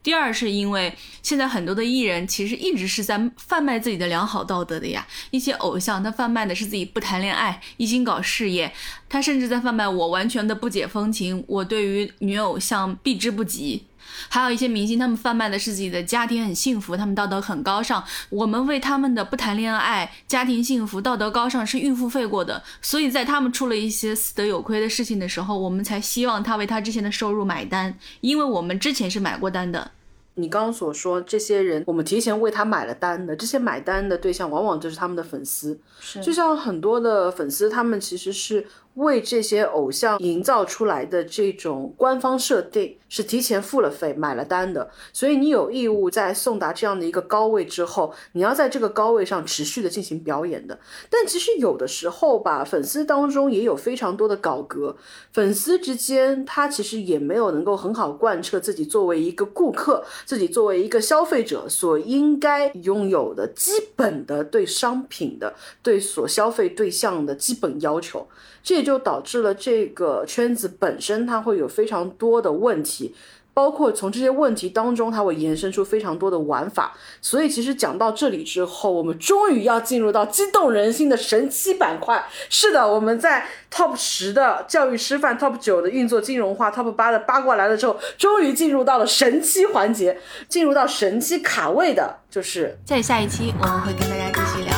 第二是因为现在很多的艺人其实一直是在贩卖自己的良好道德的呀，一些偶像他贩卖的是自己不谈恋爱，一心搞事业，他甚至在贩卖我完全的不解风情，我对于女偶像避之不及。还有一些明星，他们贩卖的是自己的家庭很幸福，他们道德很高尚。我们为他们的不谈恋爱、家庭幸福、道德高尚是预付费过的，所以在他们出了一些死得有亏的事情的时候，我们才希望他为他之前的收入买单，因为我们之前是买过单的。你刚刚所说这些人，我们提前为他买了单的，这些买单的对象往往就是他们的粉丝。是就像很多的粉丝，他们其实是为这些偶像营造出来的这种官方设定，是提前付了费买了单的，所以你有义务在送达这样的一个高位之后，你要在这个高位上持续的进行表演的。但其实有的时候吧，粉丝当中也有非常多的搞革，粉丝之间他其实也没有能够很好贯彻自己作为一个顾客，自己作为一个消费者所应该拥有的基本的对商品的。对所消费对象的基本要求，这也就导致了这个圈子本身它会有非常多的问题，包括从这些问题当中，它会延伸出非常多的玩法。所以其实讲到这里之后，我们终于要进入到激动人心的神七板块。是的，我们在 Top 十的教育师范、Top 九的运作金融化、Top 八的八卦来了之后，终于进入到了神七环节，进入到神七卡位的就是在下一期我们会跟大家继续聊